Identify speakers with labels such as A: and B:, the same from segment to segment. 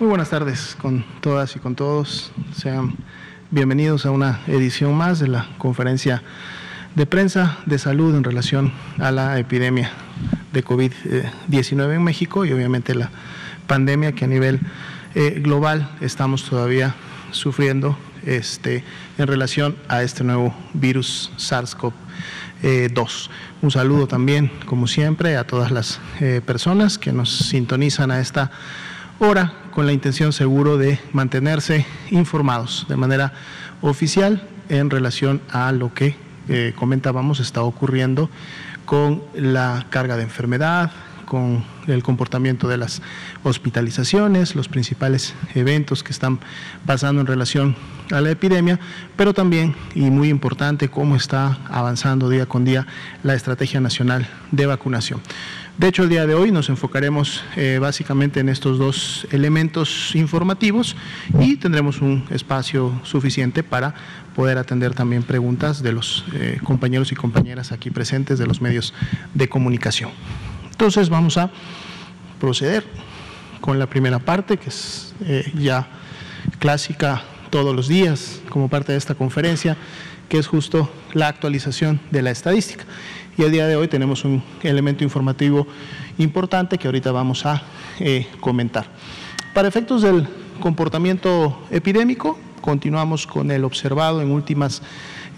A: Muy buenas tardes con todas y con todos. Sean bienvenidos a una edición más de la conferencia de prensa de salud en relación a la epidemia de COVID-19 en México y obviamente la pandemia que a nivel eh, global estamos todavía sufriendo este, en relación a este nuevo virus SARS-CoV-2. Un saludo también, como siempre, a todas las eh, personas que nos sintonizan a esta hora con la intención seguro de mantenerse informados de manera oficial en relación a lo que eh, comentábamos está ocurriendo con la carga de enfermedad, con el comportamiento de las hospitalizaciones, los principales eventos que están pasando en relación a la epidemia, pero también, y muy importante, cómo está avanzando día con día la Estrategia Nacional de Vacunación. De hecho, el día de hoy nos enfocaremos eh, básicamente en estos dos elementos informativos y tendremos un espacio suficiente para poder atender también preguntas de los eh, compañeros y compañeras aquí presentes de los medios de comunicación. Entonces vamos a proceder con la primera parte, que es eh, ya clásica todos los días como parte de esta conferencia, que es justo la actualización de la estadística. Y el día de hoy tenemos un elemento informativo importante que ahorita vamos a eh, comentar. Para efectos del comportamiento epidémico, continuamos con el observado en últimas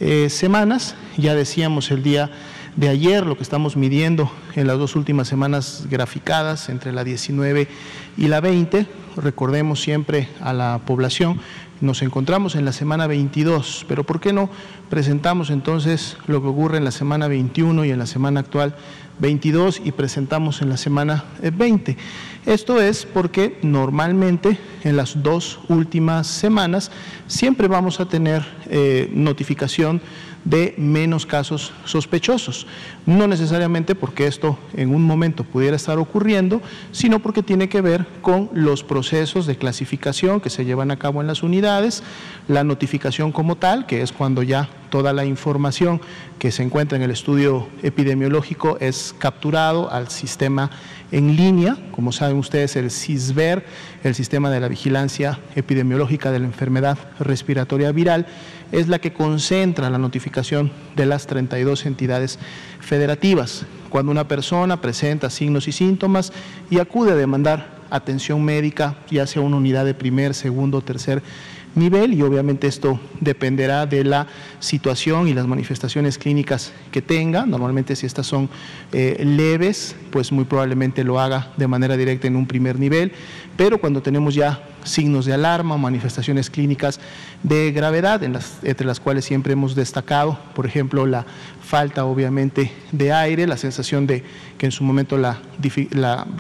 A: eh, semanas. Ya decíamos el día de ayer, lo que estamos midiendo en las dos últimas semanas graficadas entre la 19 y la 20. Recordemos siempre a la población, nos encontramos en la semana 22, pero ¿por qué no presentamos entonces lo que ocurre en la semana 21 y en la semana actual 22 y presentamos en la semana 20? Esto es porque normalmente en las dos últimas semanas siempre vamos a tener eh, notificación de menos casos sospechosos. No necesariamente porque esto en un momento pudiera estar ocurriendo, sino porque tiene que ver con los procesos de clasificación que se llevan a cabo en las unidades, la notificación como tal, que es cuando ya toda la información que se encuentra en el estudio epidemiológico es capturado al sistema en línea, como saben ustedes, el CISVER, el sistema de la vigilancia epidemiológica de la enfermedad respiratoria viral, es la que concentra la notificación de las 32 entidades federativas. Cuando una persona presenta signos y síntomas y acude a demandar atención médica, ya sea una unidad de primer, segundo, tercer nivel y obviamente esto dependerá de la situación y las manifestaciones clínicas que tenga. Normalmente si estas son eh, leves, pues muy probablemente lo haga de manera directa en un primer nivel, pero cuando tenemos ya signos de alarma manifestaciones clínicas de gravedad, entre las cuales siempre hemos destacado, por ejemplo, la falta obviamente de aire, la sensación de que en su momento la,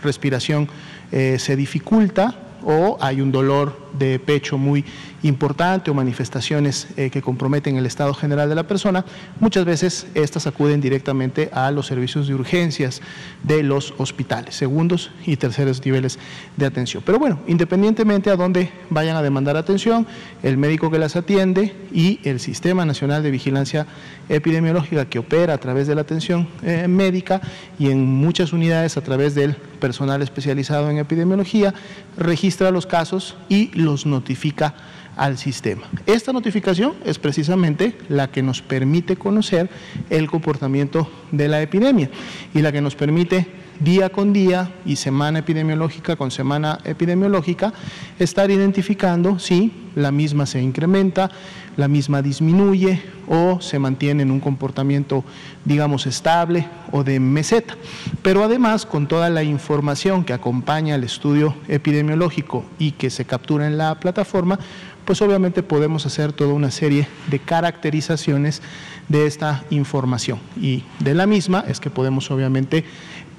A: respiración eh, se dificulta, o hay un dolor de pecho muy importante o manifestaciones eh, que comprometen el estado general de la persona, muchas veces estas acuden directamente a los servicios de urgencias de los hospitales, segundos y terceros niveles de atención. Pero bueno, independientemente a dónde vayan a demandar atención, el médico que las atiende y el Sistema Nacional de Vigilancia Epidemiológica que opera a través de la atención eh, médica y en muchas unidades a través del personal especializado en epidemiología, registra los casos y los notifica al sistema. Esta notificación es precisamente la que nos permite conocer el comportamiento de la epidemia y la que nos permite día con día y semana epidemiológica con semana epidemiológica estar identificando si la misma se incrementa, la misma disminuye o se mantiene en un comportamiento, digamos, estable o de meseta. Pero además, con toda la información que acompaña al estudio epidemiológico y que se captura en la plataforma, pues obviamente podemos hacer toda una serie de caracterizaciones de esta información. Y de la misma es que podemos obviamente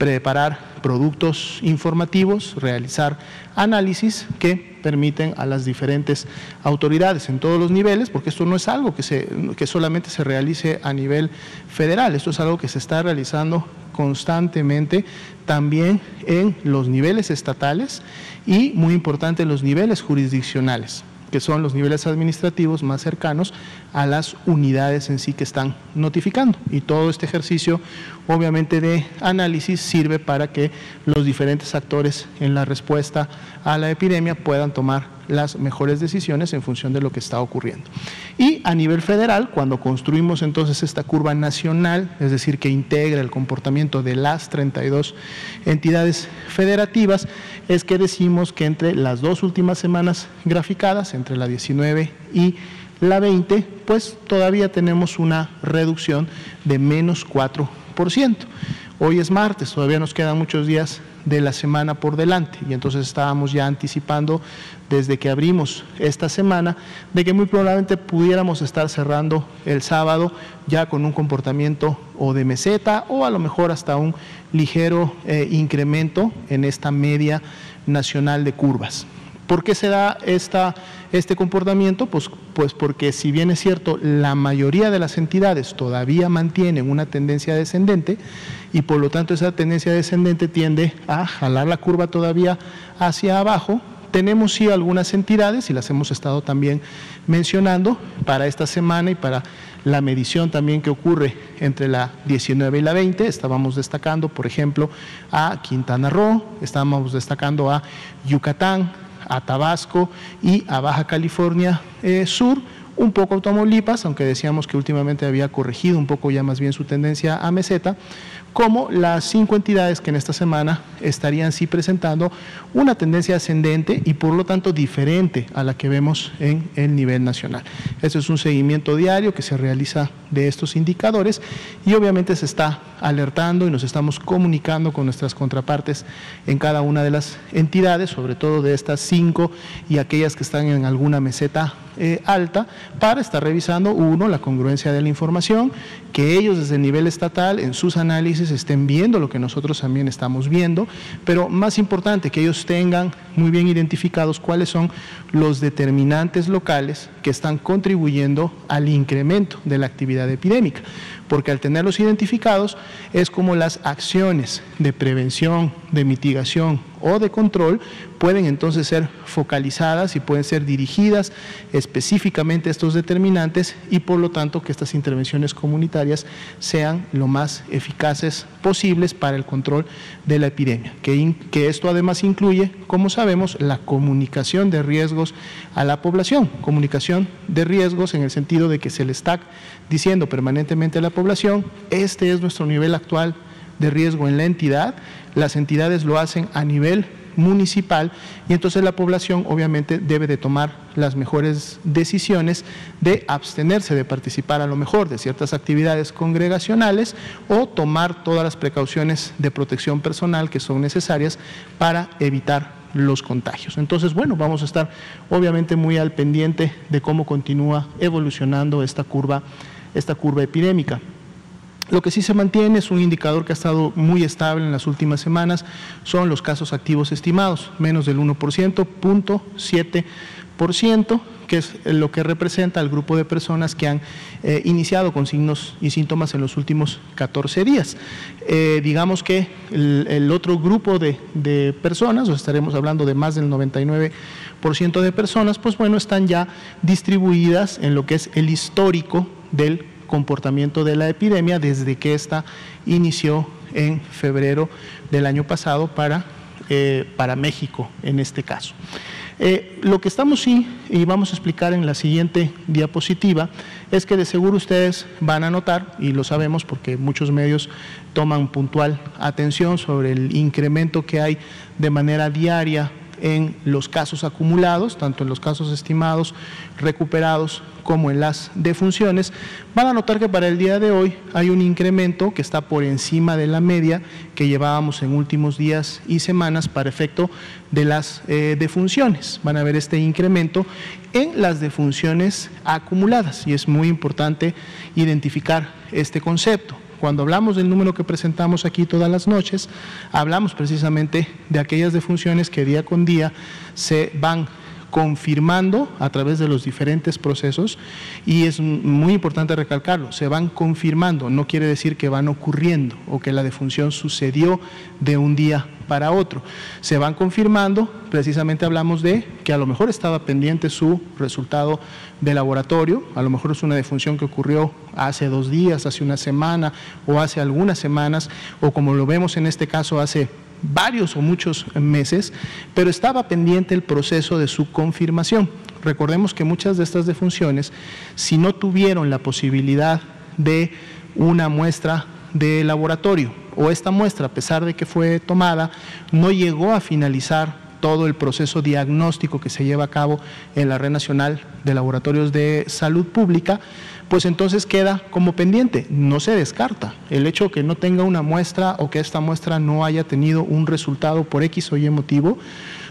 A: preparar productos informativos, realizar análisis que permiten a las diferentes autoridades en todos los niveles, porque esto no es algo que, se, que solamente se realice a nivel federal, esto es algo que se está realizando constantemente también en los niveles estatales y muy importante en los niveles jurisdiccionales. que son los niveles administrativos más cercanos a las unidades en sí que están notificando. Y todo este ejercicio, obviamente, de análisis sirve para que los diferentes actores en la respuesta a la epidemia puedan tomar las mejores decisiones en función de lo que está ocurriendo. Y a nivel federal, cuando construimos entonces esta curva nacional, es decir, que integra el comportamiento de las 32 entidades federativas, es que decimos que entre las dos últimas semanas graficadas, entre la 19 y la 20, pues todavía tenemos una reducción de menos 4%. Hoy es martes, todavía nos quedan muchos días de la semana por delante y entonces estábamos ya anticipando desde que abrimos esta semana de que muy probablemente pudiéramos estar cerrando el sábado ya con un comportamiento o de meseta o a lo mejor hasta un ligero eh, incremento en esta media nacional de curvas. ¿Por qué se da este comportamiento? Pues, pues porque si bien es cierto, la mayoría de las entidades todavía mantienen una tendencia descendente y por lo tanto esa tendencia descendente tiende a jalar la curva todavía hacia abajo, tenemos sí algunas entidades, y las hemos estado también mencionando para esta semana y para la medición también que ocurre entre la 19 y la 20. Estábamos destacando, por ejemplo, a Quintana Roo, estábamos destacando a Yucatán, a Tabasco y a Baja California eh, Sur, un poco a Tamaulipas, aunque decíamos que últimamente había corregido un poco ya más bien su tendencia a meseta, como las cinco entidades que en esta semana estarían sí presentando una tendencia ascendente y por lo tanto diferente a la que vemos en el nivel nacional. Eso es un seguimiento diario que se realiza de estos indicadores y obviamente se está alertando y nos estamos comunicando con nuestras contrapartes en cada una de las entidades, sobre todo de estas cinco y aquellas que están en alguna meseta eh, alta, para estar revisando, uno, la congruencia de la información, que ellos desde el nivel estatal en sus análisis estén viendo lo que nosotros también estamos viendo, pero más importante, que ellos tengan muy bien identificados cuáles son los determinantes locales que están contribuyendo al incremento de la actividad epidémica porque al tenerlos identificados es como las acciones de prevención, de mitigación o de control pueden entonces ser focalizadas y pueden ser dirigidas específicamente a estos determinantes y por lo tanto que estas intervenciones comunitarias sean lo más eficaces posibles para el control de la epidemia. Que, esto además incluye, como sabemos, la comunicación de riesgos a la población, comunicación de riesgos en el sentido de que se le está diciendo permanentemente a la población, este es nuestro nivel actual de riesgo en la entidad, las entidades lo hacen a nivel municipal y entonces la población obviamente debe de tomar las mejores decisiones de abstenerse de participar a lo mejor de ciertas actividades congregacionales o tomar todas las precauciones de protección personal que son necesarias para evitar los contagios. Entonces, bueno, vamos a estar obviamente muy al pendiente de cómo continúa evolucionando esta curva esta curva epidémica. Lo que sí se mantiene es un indicador que ha estado muy estable en las últimas semanas, son los casos activos estimados, menos del 1%, 0.7%, que es lo que representa al grupo de personas que han eh, iniciado con signos y síntomas en los últimos 14 días. Eh, digamos que el, otro grupo de, de personas, o estaremos hablando de más del 99% de personas, pues bueno, están ya distribuidas en lo que es el histórico del comportamiento de la epidemia desde que ésta inició en febrero del año pasado para, eh, para México en este caso. Eh, lo que estamos sí, y vamos a explicar en la siguiente diapositiva, es que de seguro ustedes van a notar, y lo sabemos porque muchos medios toman puntual atención sobre el incremento que hay de manera diaria en los casos acumulados, tanto en los casos estimados, recuperados, como en las defunciones, van a notar que para el día de hoy hay un incremento que está por encima de la media que llevábamos en últimos días y semanas para efecto de las eh, defunciones. Van a ver este incremento en las defunciones acumuladas y es muy importante identificar este concepto. Cuando hablamos del número que presentamos aquí todas las noches, hablamos precisamente de aquellas defunciones que día con día se van confirmando a través de los diferentes procesos y es muy importante recalcarlo, se van confirmando, no quiere decir que van ocurriendo o que la defunción sucedió de un día para otro. Se van confirmando, precisamente hablamos de que a lo mejor estaba pendiente su resultado de laboratorio, a lo mejor es una defunción que ocurrió hace dos días, hace una semana o hace algunas semanas, o como lo vemos en este caso hace varios o muchos meses, pero estaba pendiente el proceso de su confirmación. Recordemos que muchas de estas defunciones, si no tuvieron la posibilidad de una muestra de laboratorio o esta muestra, a pesar de que fue tomada, no llegó a finalizar todo el proceso diagnóstico que se lleva a cabo en la Red Nacional de Laboratorios de Salud Pública, pues entonces queda como pendiente, no se descarta. El hecho que no tenga una muestra o que esta muestra no haya tenido un resultado por X o Y motivo,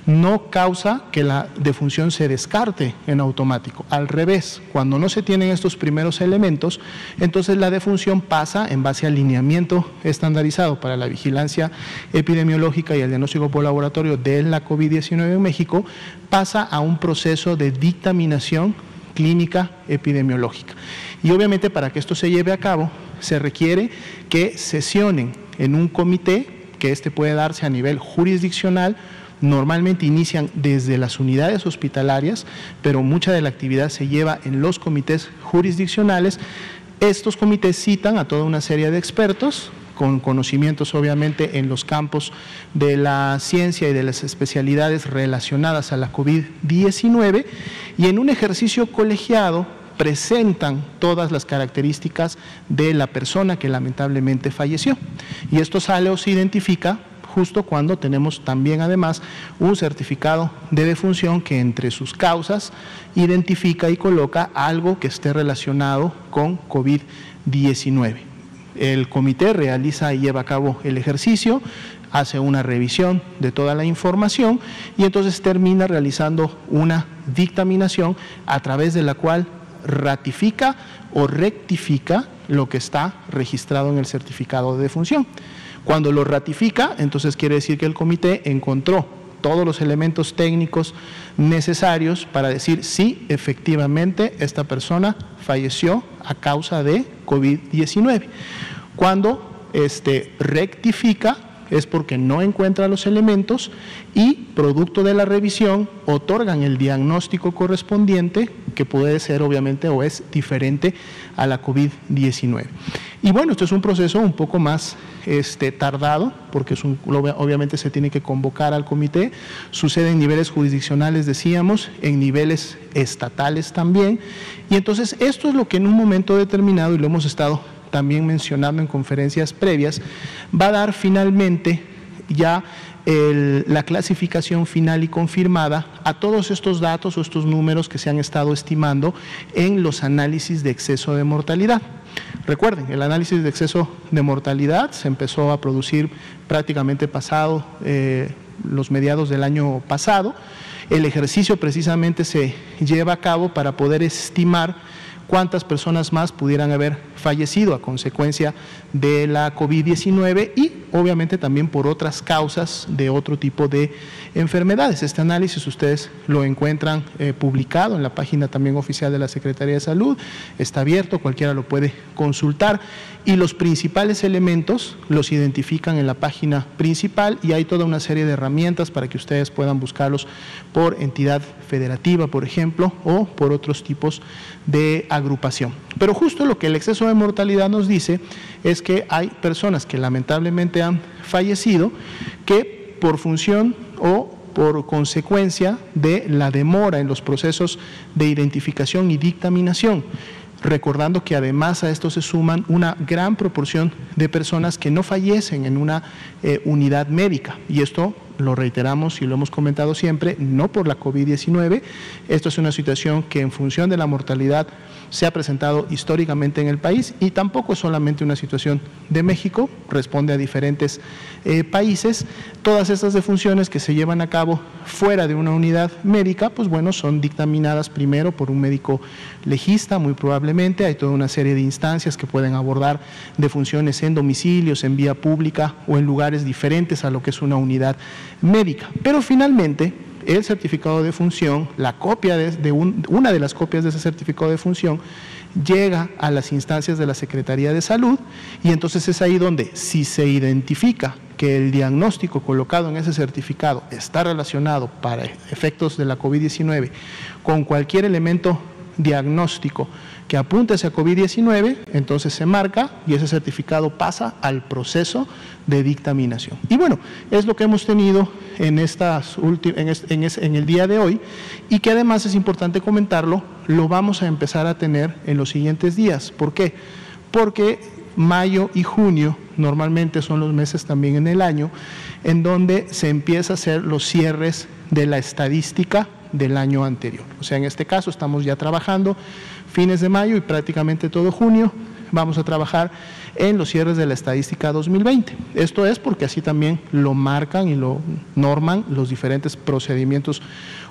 A: no causa que la defunción se descarte en automático. Al revés, cuando no se tienen estos primeros elementos, entonces la defunción pasa en base al lineamiento estandarizado para la vigilancia epidemiológica y el diagnóstico por laboratorio de la COVID-19 en México, pasa a un proceso de dictaminación clínica epidemiológica. Y obviamente para que esto se lleve a cabo se requiere que sesionen en un comité, que este puede darse a nivel jurisdiccional, normalmente inician desde las unidades hospitalarias, pero mucha de la actividad se lleva en los comités jurisdiccionales. Estos comités citan a toda una serie de expertos con conocimientos obviamente en los campos de la ciencia y de las especialidades relacionadas a la COVID-19 y en un ejercicio colegiado presentan todas las características de la persona que lamentablemente falleció. Y esto sale o se identifica justo cuando tenemos también además un certificado de defunción que entre sus causas identifica y coloca algo que esté relacionado con COVID-19. El comité realiza y lleva a cabo el ejercicio, hace una revisión de toda la información y entonces termina realizando una dictaminación a través de la cual ratifica o rectifica lo que está registrado en el certificado de defunción. Cuando lo ratifica, entonces quiere decir que el comité encontró todos los elementos técnicos necesarios para decir si efectivamente esta persona falleció a causa de COVID-19. Cuando este, rectifica es porque no encuentra los elementos y, producto de la revisión, otorgan el diagnóstico correspondiente, que puede ser obviamente o es diferente a la COVID-19. Y bueno, esto es un proceso un poco más este, tardado, porque obviamente se tiene que convocar al comité, sucede en niveles jurisdiccionales, decíamos, en niveles estatales también, y entonces esto es lo que en un momento determinado, y lo hemos estado también mencionando en conferencias previas, va a dar finalmente ya la clasificación final y confirmada a todos estos datos o estos números que se han estado estimando en los análisis de exceso de mortalidad. Recuerden, el análisis de exceso de mortalidad se empezó a producir prácticamente pasado eh, los mediados del año pasado. El ejercicio precisamente se lleva a cabo para poder estimar cuántas personas más pudieran haber fallecido a consecuencia de la COVID-19 y obviamente también por otras causas de otro tipo de enfermedades. Este análisis ustedes lo encuentran eh, publicado en la página también oficial de la Secretaría de Salud, está abierto, cualquiera lo puede consultar y los principales elementos los identifican en la página principal y hay toda una serie de herramientas para que ustedes puedan buscarlos por entidad federativa, por ejemplo, o por otros tipos de agrupación. Pero justo lo que el exceso de mortalidad nos dice es que hay personas que lamentablemente han fallecido que por función o por consecuencia de la demora en los procesos de identificación y dictaminación recordando que además a esto se suman una gran proporción de personas que no fallecen en una eh, unidad médica. Y esto lo reiteramos y lo hemos comentado siempre, no por la COVID-19. Esto es una situación que en función de la mortalidad se ha presentado históricamente en el país y tampoco es solamente una situación de México, responde a diferentes eh, países. Todas estas defunciones que se llevan a cabo fuera de una unidad médica, pues bueno, son dictaminadas primero por un médico legista, muy probablemente. Hay toda una serie de instancias que pueden abordar defunciones en domicilios, en vía pública o en lugares diferentes a lo que es una unidad médica. Pero finalmente, el certificado de función, la copia de, una de las copias de ese certificado de función, llega a las instancias de la Secretaría de Salud y entonces es ahí donde si se identifica que el diagnóstico colocado en ese certificado está relacionado para efectos de la COVID-19 con cualquier elemento diagnóstico que apunte hacia COVID-19, entonces se marca y ese certificado pasa al proceso de dictaminación. Y bueno, es lo que hemos tenido en, estas en, en el día de hoy y que además es importante comentarlo, lo vamos a empezar a tener en los siguientes días. ¿Por qué? Porque mayo y junio normalmente son los meses también en el año en donde se empieza a hacer los cierres de la estadística del año anterior. O sea, en este caso estamos ya trabajando fines de mayo y prácticamente todo junio vamos a trabajar en los cierres de la estadística 2020. Esto es porque así también lo marcan y lo norman los diferentes procedimientos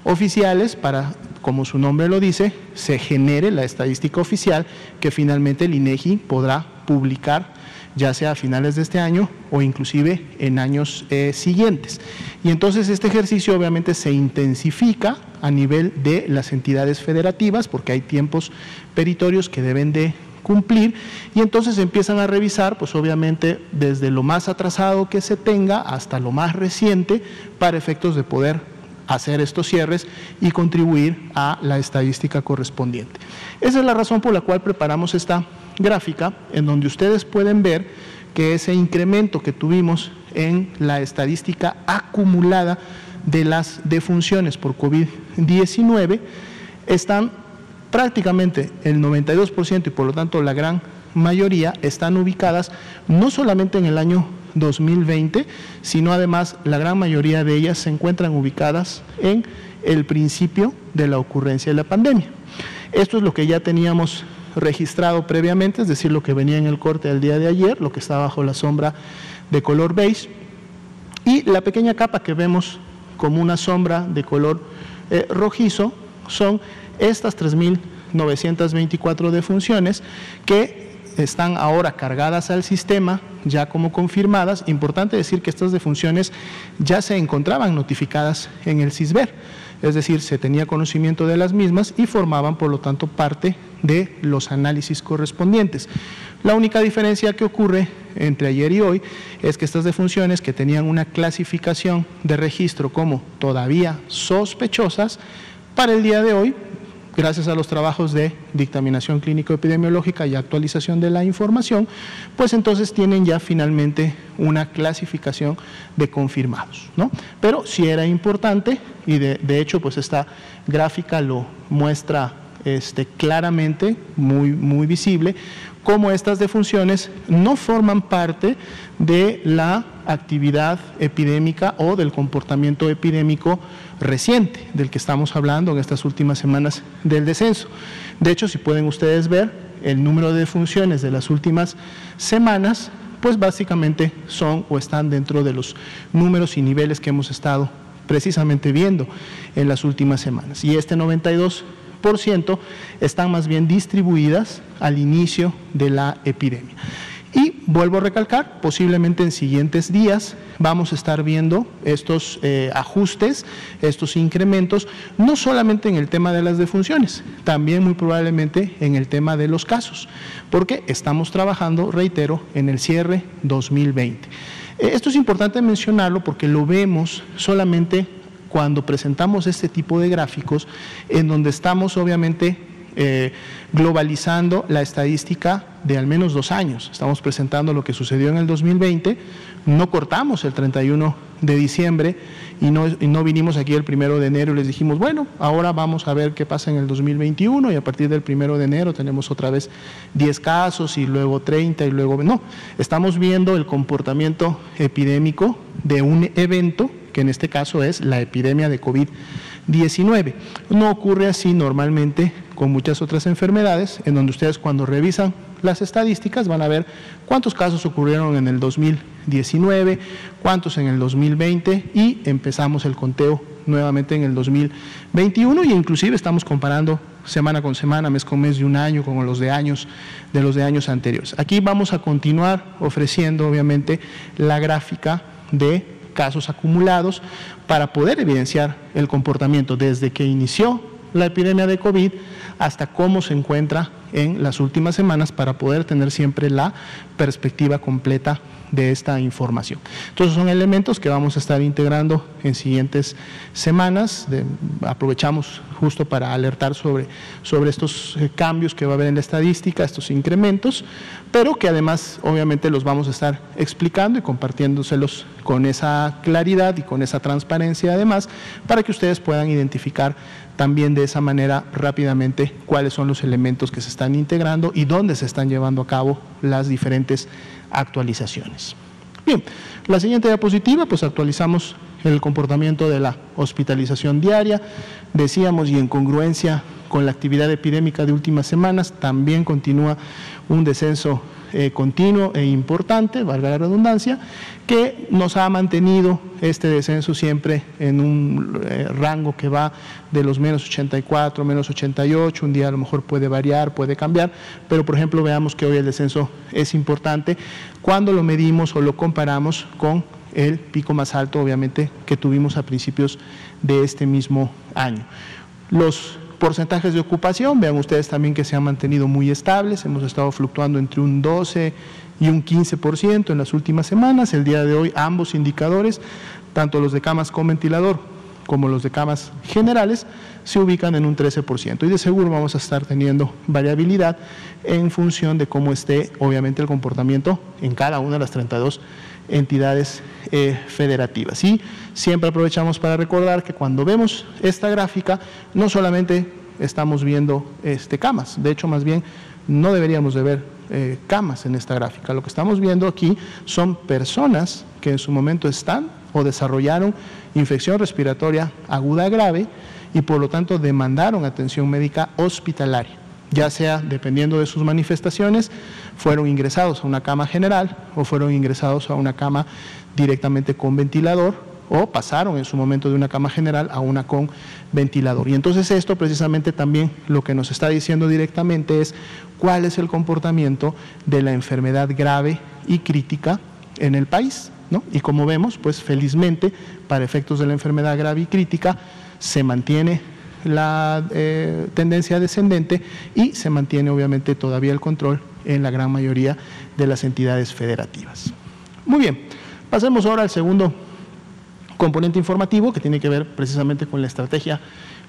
A: oficiales para, como su nombre lo dice, se genere la estadística oficial que finalmente el INEGI podrá publicar ya sea a finales de este año o inclusive en años eh, siguientes. Y entonces este ejercicio obviamente se intensifica a nivel de las entidades federativas porque hay tiempos peritorios que deben de cumplir y entonces empiezan a revisar pues obviamente desde lo más atrasado que se tenga hasta lo más reciente para efectos de poder hacer estos cierres y contribuir a la estadística correspondiente. Esa es la razón por la cual preparamos esta gráfica en donde ustedes pueden ver que ese incremento que tuvimos en la estadística acumulada de las defunciones por COVID-19 están prácticamente el 92% y por lo tanto la gran mayoría están ubicadas no solamente en el año 2020, sino además la gran mayoría de ellas se encuentran ubicadas en el principio de la ocurrencia de la pandemia. Esto es lo que ya teníamos registrado previamente, es decir, lo que venía en el corte del día de ayer, lo que está bajo la sombra de color beige, y la pequeña capa que vemos como una sombra de color eh, rojizo son estas 3.924 defunciones que están ahora cargadas al sistema, ya como confirmadas. Importante decir que estas defunciones ya se encontraban notificadas en el CISBER es decir, se tenía conocimiento de las mismas y formaban, por lo tanto, parte de los análisis correspondientes. La única diferencia que ocurre entre ayer y hoy es que estas defunciones que tenían una clasificación de registro como todavía sospechosas, para el día de hoy gracias a los trabajos de dictaminación clínico-epidemiológica y actualización de la información, pues entonces tienen ya finalmente una clasificación de confirmados. ¿no? Pero sí era importante, y de, hecho pues esta gráfica lo muestra este, claramente, muy, muy visible, cómo estas defunciones no forman parte de la actividad epidémica o del comportamiento epidémico reciente del que estamos hablando en estas últimas semanas del descenso. De hecho, si pueden ustedes ver el número de defunciones de las últimas semanas, pues básicamente son o están dentro de los números y niveles que hemos estado precisamente viendo en las últimas semanas. Y este 92% están más bien distribuidas al inicio de la epidemia. Y vuelvo a recalcar, posiblemente en siguientes días vamos a estar viendo estos eh, ajustes, estos incrementos, no solamente en el tema de las defunciones, también muy probablemente en el tema de los casos, porque estamos trabajando, reitero, en el cierre 2020. Eh, esto es importante mencionarlo porque lo vemos solamente cuando presentamos este tipo de gráficos, en donde estamos obviamente eh, globalizando la estadística de al menos dos años. Estamos presentando lo que sucedió en el 2020, no cortamos el 31 de diciembre y no, y no vinimos aquí el primero de enero y les dijimos, bueno, ahora vamos a ver qué pasa en el 2021 y a partir del primero de enero tenemos otra vez 10 casos y luego 30 y luego... No, estamos viendo el comportamiento epidémico de un evento que en este caso es la epidemia de COVID-19. No ocurre así normalmente con muchas otras enfermedades, en donde ustedes cuando revisan las estadísticas van a ver cuántos casos ocurrieron en el 2019, cuántos en el 2020 y empezamos el conteo nuevamente en el 2021 y inclusive estamos comparando semana con semana, mes con mes de un año con los de años de los de años anteriores. Aquí vamos a continuar ofreciendo obviamente la gráfica de casos acumulados para poder evidenciar el comportamiento desde que inició la epidemia de COVID hasta cómo se encuentra en las últimas semanas para poder tener siempre la perspectiva completa de esta información. Entonces son elementos que vamos a estar integrando en siguientes semanas. aprovechamos justo para alertar sobre, sobre estos eh, cambios que va a haber en la estadística, estos incrementos, pero que además obviamente los vamos a estar explicando y compartiéndoselos con esa claridad y con esa transparencia además para que ustedes puedan identificar también de esa manera rápidamente cuáles son los elementos que se están integrando y dónde se están llevando a cabo las diferentes actualizaciones. Bien, la siguiente diapositiva, pues actualizamos el comportamiento de la hospitalización diaria, decíamos, y en congruencia con la actividad epidémica de últimas semanas, también continúa un descenso eh, continuo e importante, valga la redundancia, que nos ha mantenido este descenso siempre en un eh, rango que va de los menos 84, menos 88, un día a lo mejor puede variar, puede cambiar, pero por ejemplo veamos que hoy el descenso es importante cuando lo medimos o lo comparamos con el pico más alto, obviamente, que tuvimos a principios de este mismo año. Los Porcentajes de ocupación, vean ustedes también que se han mantenido muy estables, hemos estado fluctuando entre un 12 y un 15% en las últimas semanas. El día de hoy ambos indicadores, tanto los de camas con ventilador como los de camas generales, se ubican en un 13%. Y de seguro vamos a estar teniendo variabilidad en función de cómo esté, obviamente, el comportamiento en cada una de las 32 entidades eh, federativas. Y siempre aprovechamos para recordar que cuando vemos esta gráfica, no solamente estamos viendo este, camas, de hecho más bien no deberíamos de ver eh, camas en esta gráfica. Lo que estamos viendo aquí son personas que en su momento están o desarrollaron infección respiratoria aguda grave y por lo tanto demandaron atención médica hospitalaria ya sea dependiendo de sus manifestaciones, fueron ingresados a una cama general o fueron ingresados a una cama directamente con ventilador o pasaron en su momento de una cama general a una con ventilador. Y entonces esto precisamente también lo que nos está diciendo directamente es cuál es el comportamiento de la enfermedad grave y crítica en el país. ¿no? Y como vemos, pues felizmente, para efectos de la enfermedad grave y crítica, se mantiene la eh, tendencia descendente y se mantiene obviamente todavía el control en la gran mayoría de las entidades federativas. Muy bien, pasemos ahora al segundo componente informativo que tiene que ver precisamente con la estrategia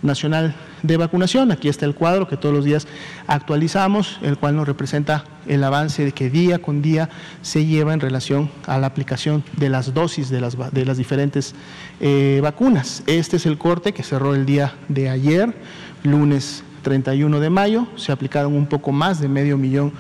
A: nacional de vacunación. Aquí está el cuadro que todos los días actualizamos, el cual nos representa el avance de que día con día se lleva en relación a la aplicación de las dosis de las, de las diferentes eh, vacunas. Este es el corte que cerró el día de ayer, lunes 31 de mayo. Se aplicaron un poco más de medio millón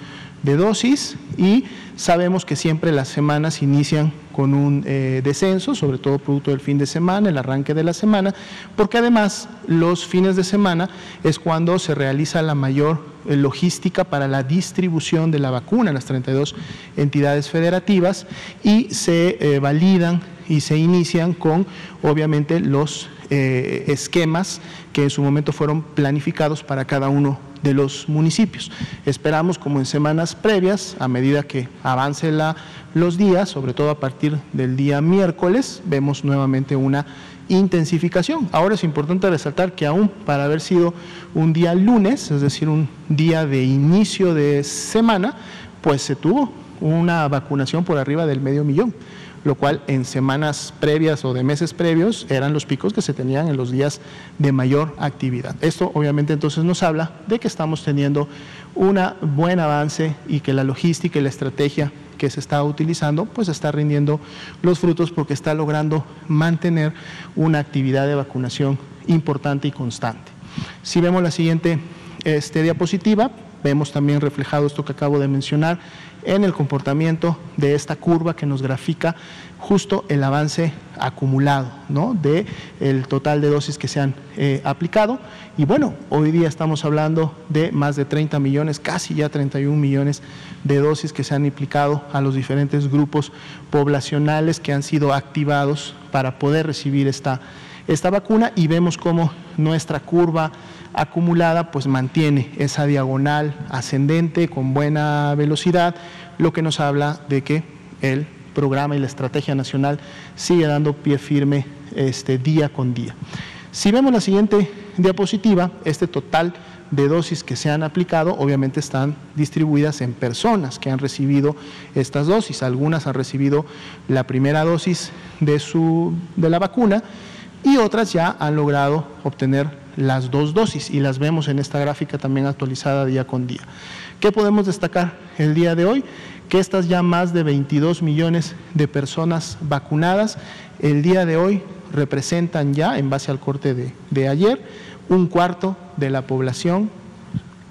A: de dosis y sabemos que siempre las semanas inician con un eh, descenso, sobre todo producto del fin de semana, el arranque de la semana, porque además los fines de semana es cuando se realiza la mayor eh, logística para la distribución de la vacuna en las 32 entidades federativas y se eh, validan y se inician con obviamente los esquemas que en su momento fueron planificados para cada uno de los municipios. Esperamos, como en semanas previas, a medida que avance los días, sobre todo a partir del día miércoles, vemos nuevamente una intensificación. Ahora es importante resaltar que aún para haber sido un día lunes, es decir, un día de inicio de semana, pues se tuvo una vacunación por arriba del medio millón lo cual en semanas previas o de meses previos eran los picos que se tenían en los días de mayor actividad. Esto obviamente entonces nos habla de que estamos teniendo un buen avance y que la logística y la estrategia que se está utilizando pues está rindiendo los frutos porque está logrando mantener una actividad de vacunación importante y constante. Si vemos la siguiente este, diapositiva, vemos también reflejado esto que acabo de mencionar en el comportamiento de esta curva que nos grafica justo el avance acumulado ¿no? de total de dosis que se han eh, aplicado y bueno hoy día estamos hablando de más de 30 millones casi ya 31 millones de dosis que se han aplicado a los diferentes grupos poblacionales que han sido activados para poder recibir esta esta vacuna y vemos cómo nuestra curva acumulada pues mantiene esa diagonal ascendente con buena velocidad, lo que nos habla de que el programa y la estrategia nacional sigue dando pie firme este, día con día. Si vemos la siguiente diapositiva, este total de dosis que se han aplicado obviamente están distribuidas en personas que han recibido estas dosis. Algunas han recibido la primera dosis de, su, de la vacuna y otras ya han logrado obtener las dos dosis y las vemos en esta gráfica también actualizada día con día. ¿Qué podemos destacar el día de hoy? Que estas ya más de 22 millones de personas vacunadas el día de hoy representan ya, en base al corte de, de ayer, un cuarto de la población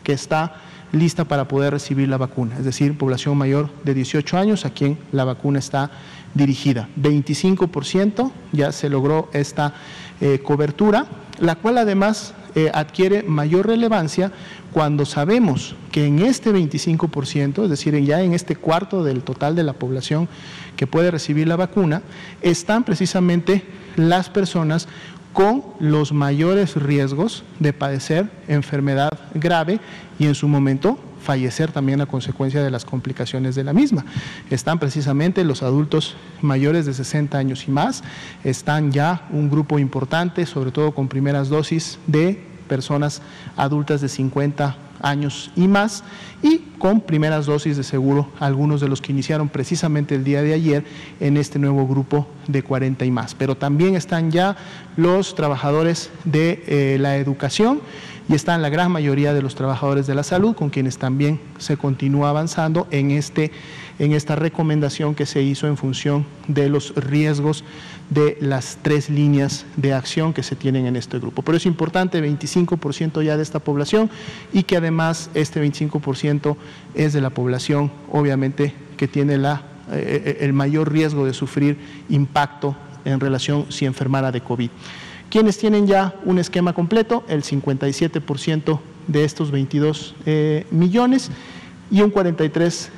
A: que está lista para poder recibir la vacuna, es decir, población mayor de 18 años a quien la vacuna está dirigida. 25% ya se logró esta eh, cobertura, la cual además eh, adquiere mayor relevancia cuando sabemos que en este 25%, es decir, ya en este cuarto del total de la población que puede recibir la vacuna, están precisamente las personas con los mayores riesgos de padecer enfermedad grave y en su momento fallecer también a consecuencia de las complicaciones de la misma. Están precisamente los adultos mayores de 60 años y más, están ya un grupo importante, sobre todo con primeras dosis de personas adultas de 50 años y más, y con primeras dosis de seguro, algunos de los que iniciaron precisamente el día de ayer en este nuevo grupo de 40 y más. Pero también están ya los trabajadores de eh, la educación y están la gran mayoría de los trabajadores de la salud, con quienes también se continúa avanzando en este en esta recomendación que se hizo en función de los riesgos de las tres líneas de acción que se tienen en este grupo. Pero es importante, 25% ya de esta población y que además este 25% es de la población, obviamente, que tiene la, eh, eh, el mayor riesgo de sufrir impacto en relación si enfermara de COVID. Quienes tienen ya un esquema completo, el 57% de estos 22 eh, millones y un 43%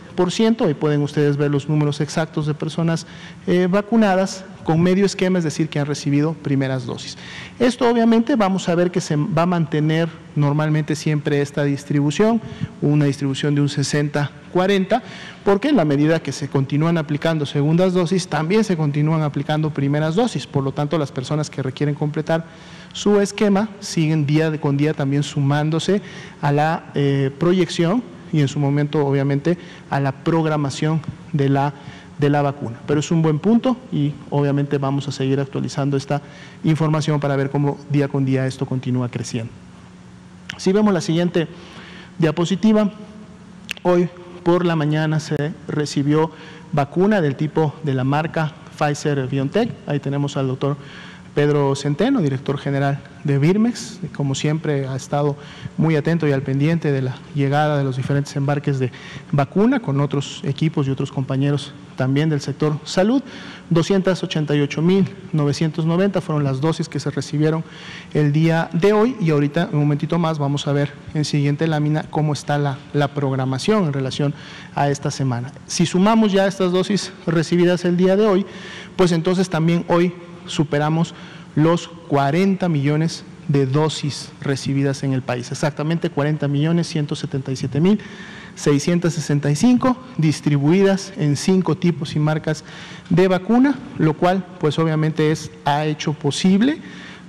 A: Ahí pueden ustedes ver los números exactos de personas eh, vacunadas con medio esquema, es decir, que han recibido primeras dosis. Esto obviamente vamos a ver que se va a mantener normalmente siempre esta distribución, una distribución de un 60-40, porque en la medida que se continúan aplicando segundas dosis, también se continúan aplicando primeras dosis. Por lo tanto, las personas que requieren completar su esquema siguen día con día también sumándose a la eh, proyección y en su momento obviamente a la programación de la, de la vacuna. Pero es un buen punto y obviamente vamos a seguir actualizando esta información para ver cómo día con día esto continúa creciendo. Si vemos la siguiente diapositiva, hoy por la mañana se recibió vacuna del tipo de la marca Pfizer BioNTech. Ahí tenemos al doctor Pedro Centeno, director general de Birmex, como siempre ha estado muy atento y al pendiente de la llegada de los diferentes embarques de vacuna con otros equipos y otros compañeros también del sector salud. 288.990 fueron las dosis que se recibieron el día de hoy y ahorita, un momentito más, vamos a ver en siguiente lámina cómo está la, la programación en relación a esta semana. Si sumamos ya estas dosis recibidas el día de hoy, pues entonces también hoy superamos los 40 millones de dosis recibidas en el país, exactamente 40 millones 177 mil 665 distribuidas en cinco tipos y marcas de vacuna, lo cual pues obviamente es, ha hecho posible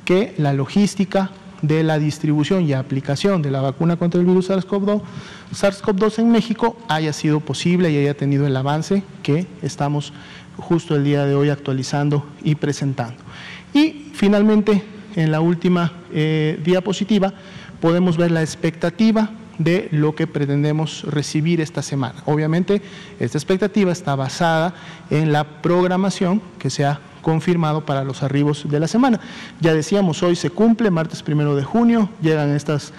A: que la logística de la distribución y aplicación de la vacuna contra el virus SARS-CoV-2 SARS en México haya sido posible y haya tenido el avance que estamos justo el día de hoy actualizando y presentando. Y finalmente, en la última eh, diapositiva, podemos ver la expectativa de lo que pretendemos recibir esta semana. Obviamente, esta expectativa está basada en la programación que se ha confirmado para los arribos de la semana. Ya decíamos, hoy se cumple, martes primero de junio, llegan estas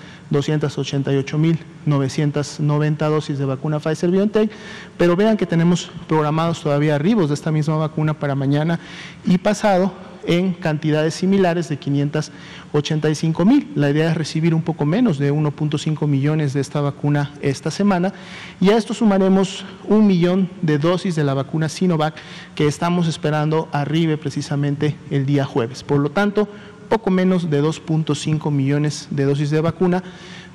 A: 288.990 dosis de vacuna Pfizer BioNTech, pero vean que tenemos programados todavía arribos de esta misma vacuna para mañana y pasado en cantidades similares de 585 mil. La idea es recibir un poco menos de 1.5 millones de esta vacuna esta semana y a esto sumaremos un millón de dosis de la vacuna Sinovac que estamos esperando arribe precisamente el día jueves. Por lo tanto, poco menos de 2.5 millones de dosis de vacuna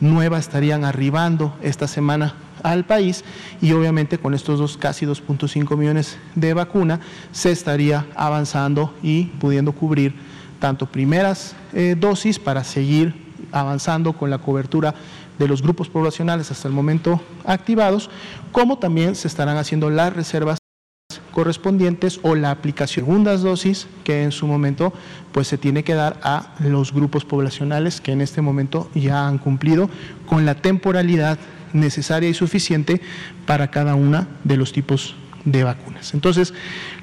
A: nueva estarían arribando esta semana al país y obviamente con estos dos, casi 2.5 millones de vacuna se estaría avanzando y pudiendo cubrir tanto primeras eh, dosis para seguir avanzando con la cobertura de los grupos poblacionales hasta el momento activados, como también se estarán haciendo las reservas correspondientes o la aplicación de segundas dosis que en su momento pues se tiene que dar a los grupos poblacionales que en este momento ya han cumplido con la temporalidad necesaria y suficiente para cada una de los tipos de vacunas. Entonces,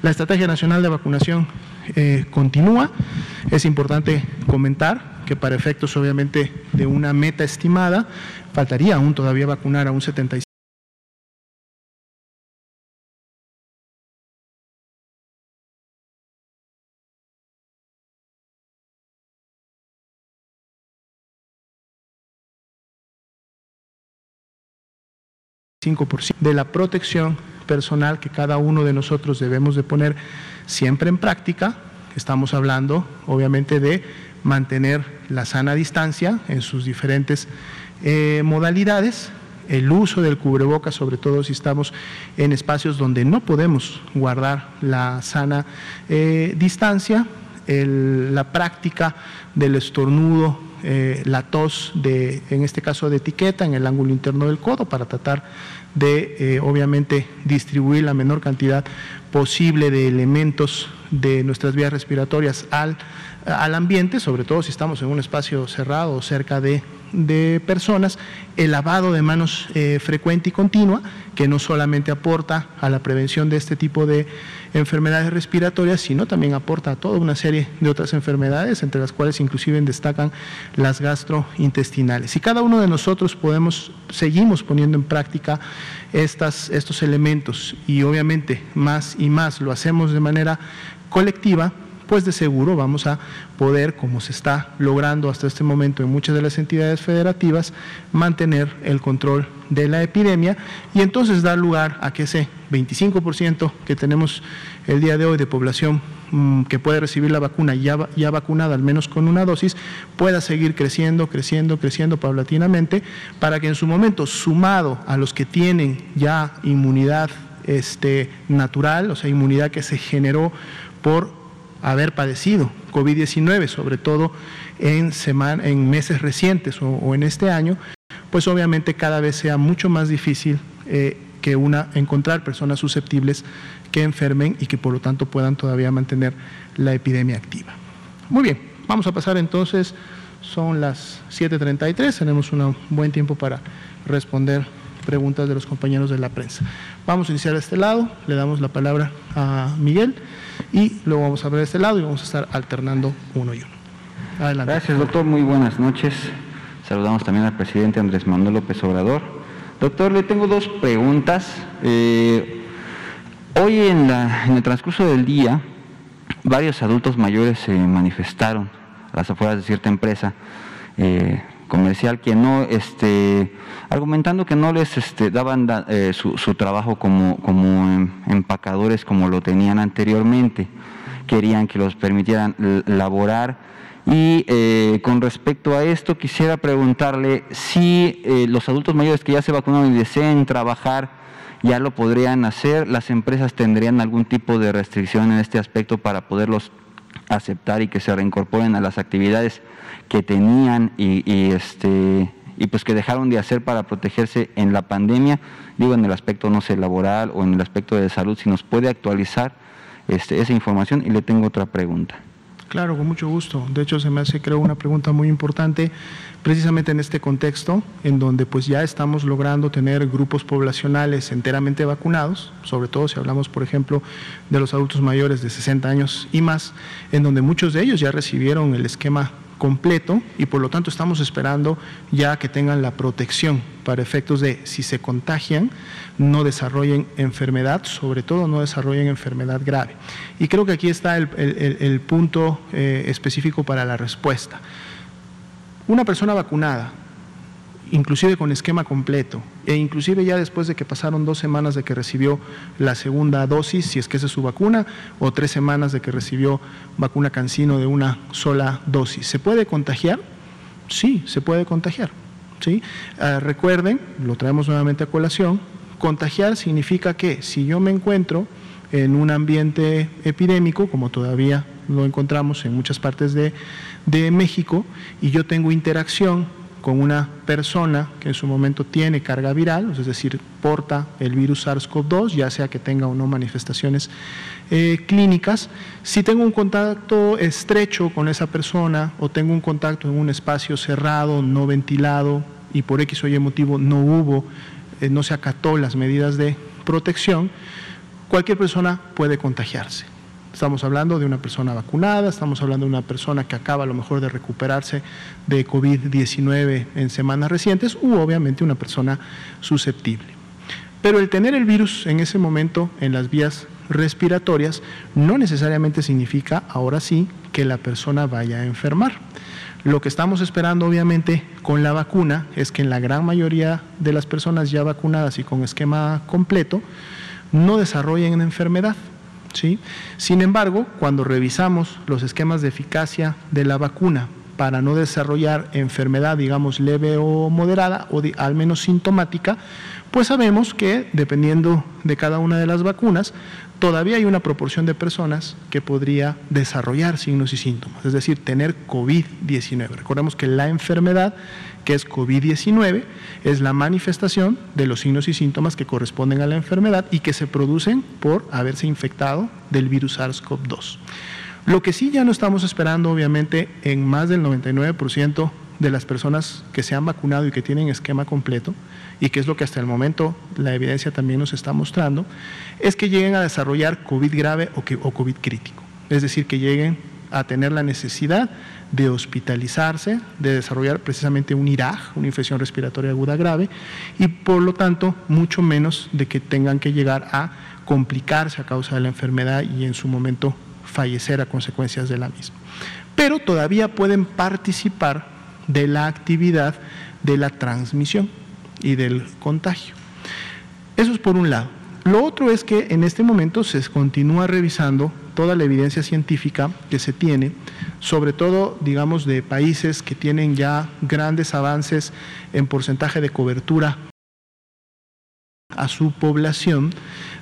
A: la Estrategia Nacional de Vacunación eh, continúa. Es importante comentar que para efectos obviamente de una meta estimada, faltaría aún todavía vacunar a un 75 de la protección personal que cada uno de nosotros debemos de poner siempre en práctica. Estamos hablando, obviamente, de mantener la sana distancia en sus diferentes eh, modalidades, el uso del cubrebocas, sobre todo si estamos en espacios donde no podemos guardar la sana eh, distancia, la práctica del estornudo, eh, la tos, de, en este caso de etiqueta, en el ángulo interno del codo, para tratar de, eh, obviamente, distribuir la menor cantidad posible de elementos de nuestras vías respiratorias al, al ambiente, sobre todo si estamos en un espacio cerrado o cerca de de personas, el lavado de manos eh, frecuente y continua, que no solamente aporta a la prevención de este tipo de enfermedades respiratorias, sino también aporta a toda una serie de otras enfermedades, entre las cuales inclusive destacan las gastrointestinales. Y cada uno de nosotros podemos, seguimos poniendo en práctica estas, estos elementos y obviamente más y más lo hacemos de manera colectiva, pues de seguro vamos a poder, como se está logrando hasta este momento en muchas de las entidades federativas, mantener el control de la epidemia y entonces dar lugar a que ese 25% que tenemos el día de hoy de población mm, que puede recibir la vacuna ya, ya vacunada al menos con una dosis, pueda seguir creciendo, creciendo, creciendo paulatinamente, para que en su momento, sumado a los que tienen ya inmunidad este, natural, o sea, inmunidad que se generó por haber padecido COVID-19, sobre todo en, en meses recientes o, en este año, pues obviamente cada vez sea mucho más difícil eh, que una encontrar personas susceptibles que enfermen y que por lo tanto puedan todavía mantener la epidemia activa. Muy bien, vamos a pasar entonces, son las 7.33, tenemos un buen tiempo para responder preguntas de los compañeros de la prensa. Vamos a iniciar de este lado, le damos la palabra a Miguel y luego vamos a ver este lado y vamos a estar alternando uno y uno.
B: Adelante. Gracias, doctor. Muy buenas noches. Saludamos también al presidente Andrés Manuel López Obrador. Doctor, le tengo dos preguntas. Eh, hoy en, en el transcurso del día, varios adultos mayores se manifestaron a las afueras de cierta empresa. Eh, comercial que no, este, argumentando que no les este, daban eh, su, trabajo como, como empacadores como lo tenían anteriormente, querían que los permitieran laborar. Y eh, con respecto a esto, quisiera preguntarle si eh, los adultos mayores que ya se vacunaron y deseen trabajar, ya lo podrían hacer, las empresas tendrían algún tipo de restricción en este aspecto para poderlos aceptar y que se reincorporen a las actividades que tenían y, este y pues que dejaron de hacer para protegerse en la pandemia, digo en el aspecto no sé laboral o en el aspecto de salud, si nos puede actualizar este, esa información y le tengo otra pregunta.
A: Claro, con mucho gusto. De hecho, se me hace, creo, una pregunta muy importante, precisamente en este contexto, en donde pues ya estamos logrando tener grupos poblacionales enteramente vacunados, sobre todo si hablamos, por ejemplo, de los adultos mayores de 60 años y más, en donde muchos de ellos ya recibieron el esquema completo y por lo tanto estamos esperando ya que tengan la protección para efectos de si se contagian, no desarrollen enfermedad, sobre todo no desarrollen enfermedad grave. Y creo que aquí está el, punto eh, específico para la respuesta. Una persona vacunada inclusive con esquema completo, e inclusive ya después de que pasaron dos semanas de que recibió la segunda dosis, si es que esa es su vacuna, o tres semanas de que recibió vacuna cancino de una sola dosis. ¿Se puede contagiar? Sí, se puede contagiar. ¿sí? Ah, recuerden, lo traemos nuevamente a colación, contagiar significa que si yo me encuentro en un ambiente epidémico, como todavía lo encontramos en muchas partes de, de México, y yo tengo interacción con una persona que en su momento tiene carga viral, es decir, porta el virus SARS-CoV-2, ya sea que tenga o no manifestaciones eh, clínicas, si tengo un contacto estrecho con esa persona o tengo un contacto en un espacio cerrado, no ventilado y por X o Y motivo no hubo, eh, no se acató las medidas de protección, cualquier persona puede contagiarse. Estamos hablando de una persona vacunada, estamos hablando de una persona que acaba a lo mejor de recuperarse de COVID-19 en semanas recientes u obviamente una persona susceptible. Pero el tener el virus en ese momento en las vías respiratorias no necesariamente significa, ahora sí, que la persona vaya a enfermar. Lo que estamos esperando, obviamente, con la vacuna es que en la gran mayoría de las personas ya vacunadas y con esquema completo no desarrollen enfermedad. ¿Sí? Sin embargo, cuando revisamos los esquemas de eficacia de la vacuna para no desarrollar enfermedad, digamos, leve o moderada, o al menos sintomática, pues sabemos que dependiendo de cada una de las vacunas, todavía hay una proporción de personas que podría desarrollar signos y síntomas, es decir, tener COVID-19. Recordemos que la enfermedad que es COVID-19 es la manifestación de los signos y síntomas que corresponden a la enfermedad y que se producen por haberse infectado del virus SARS-CoV-2. Lo que sí ya no estamos esperando, obviamente, en más del 99% de las personas que se han vacunado y que tienen esquema completo, y que es lo que hasta el momento la evidencia también nos está mostrando, es que lleguen a desarrollar COVID grave o, COVID crítico. Es decir, que lleguen a tener la necesidad de hospitalizarse, de desarrollar precisamente un IRAG, una infección respiratoria aguda grave, y por lo tanto mucho menos de que tengan que llegar a complicarse a causa de la enfermedad y en su momento fallecer a consecuencias de la misma. Pero todavía pueden participar de la actividad de la transmisión y del contagio. Eso es por un lado. Lo otro es que en este momento se continúa revisando toda la evidencia científica que se tiene, sobre todo, digamos, de países que tienen ya grandes avances en porcentaje de cobertura a su población,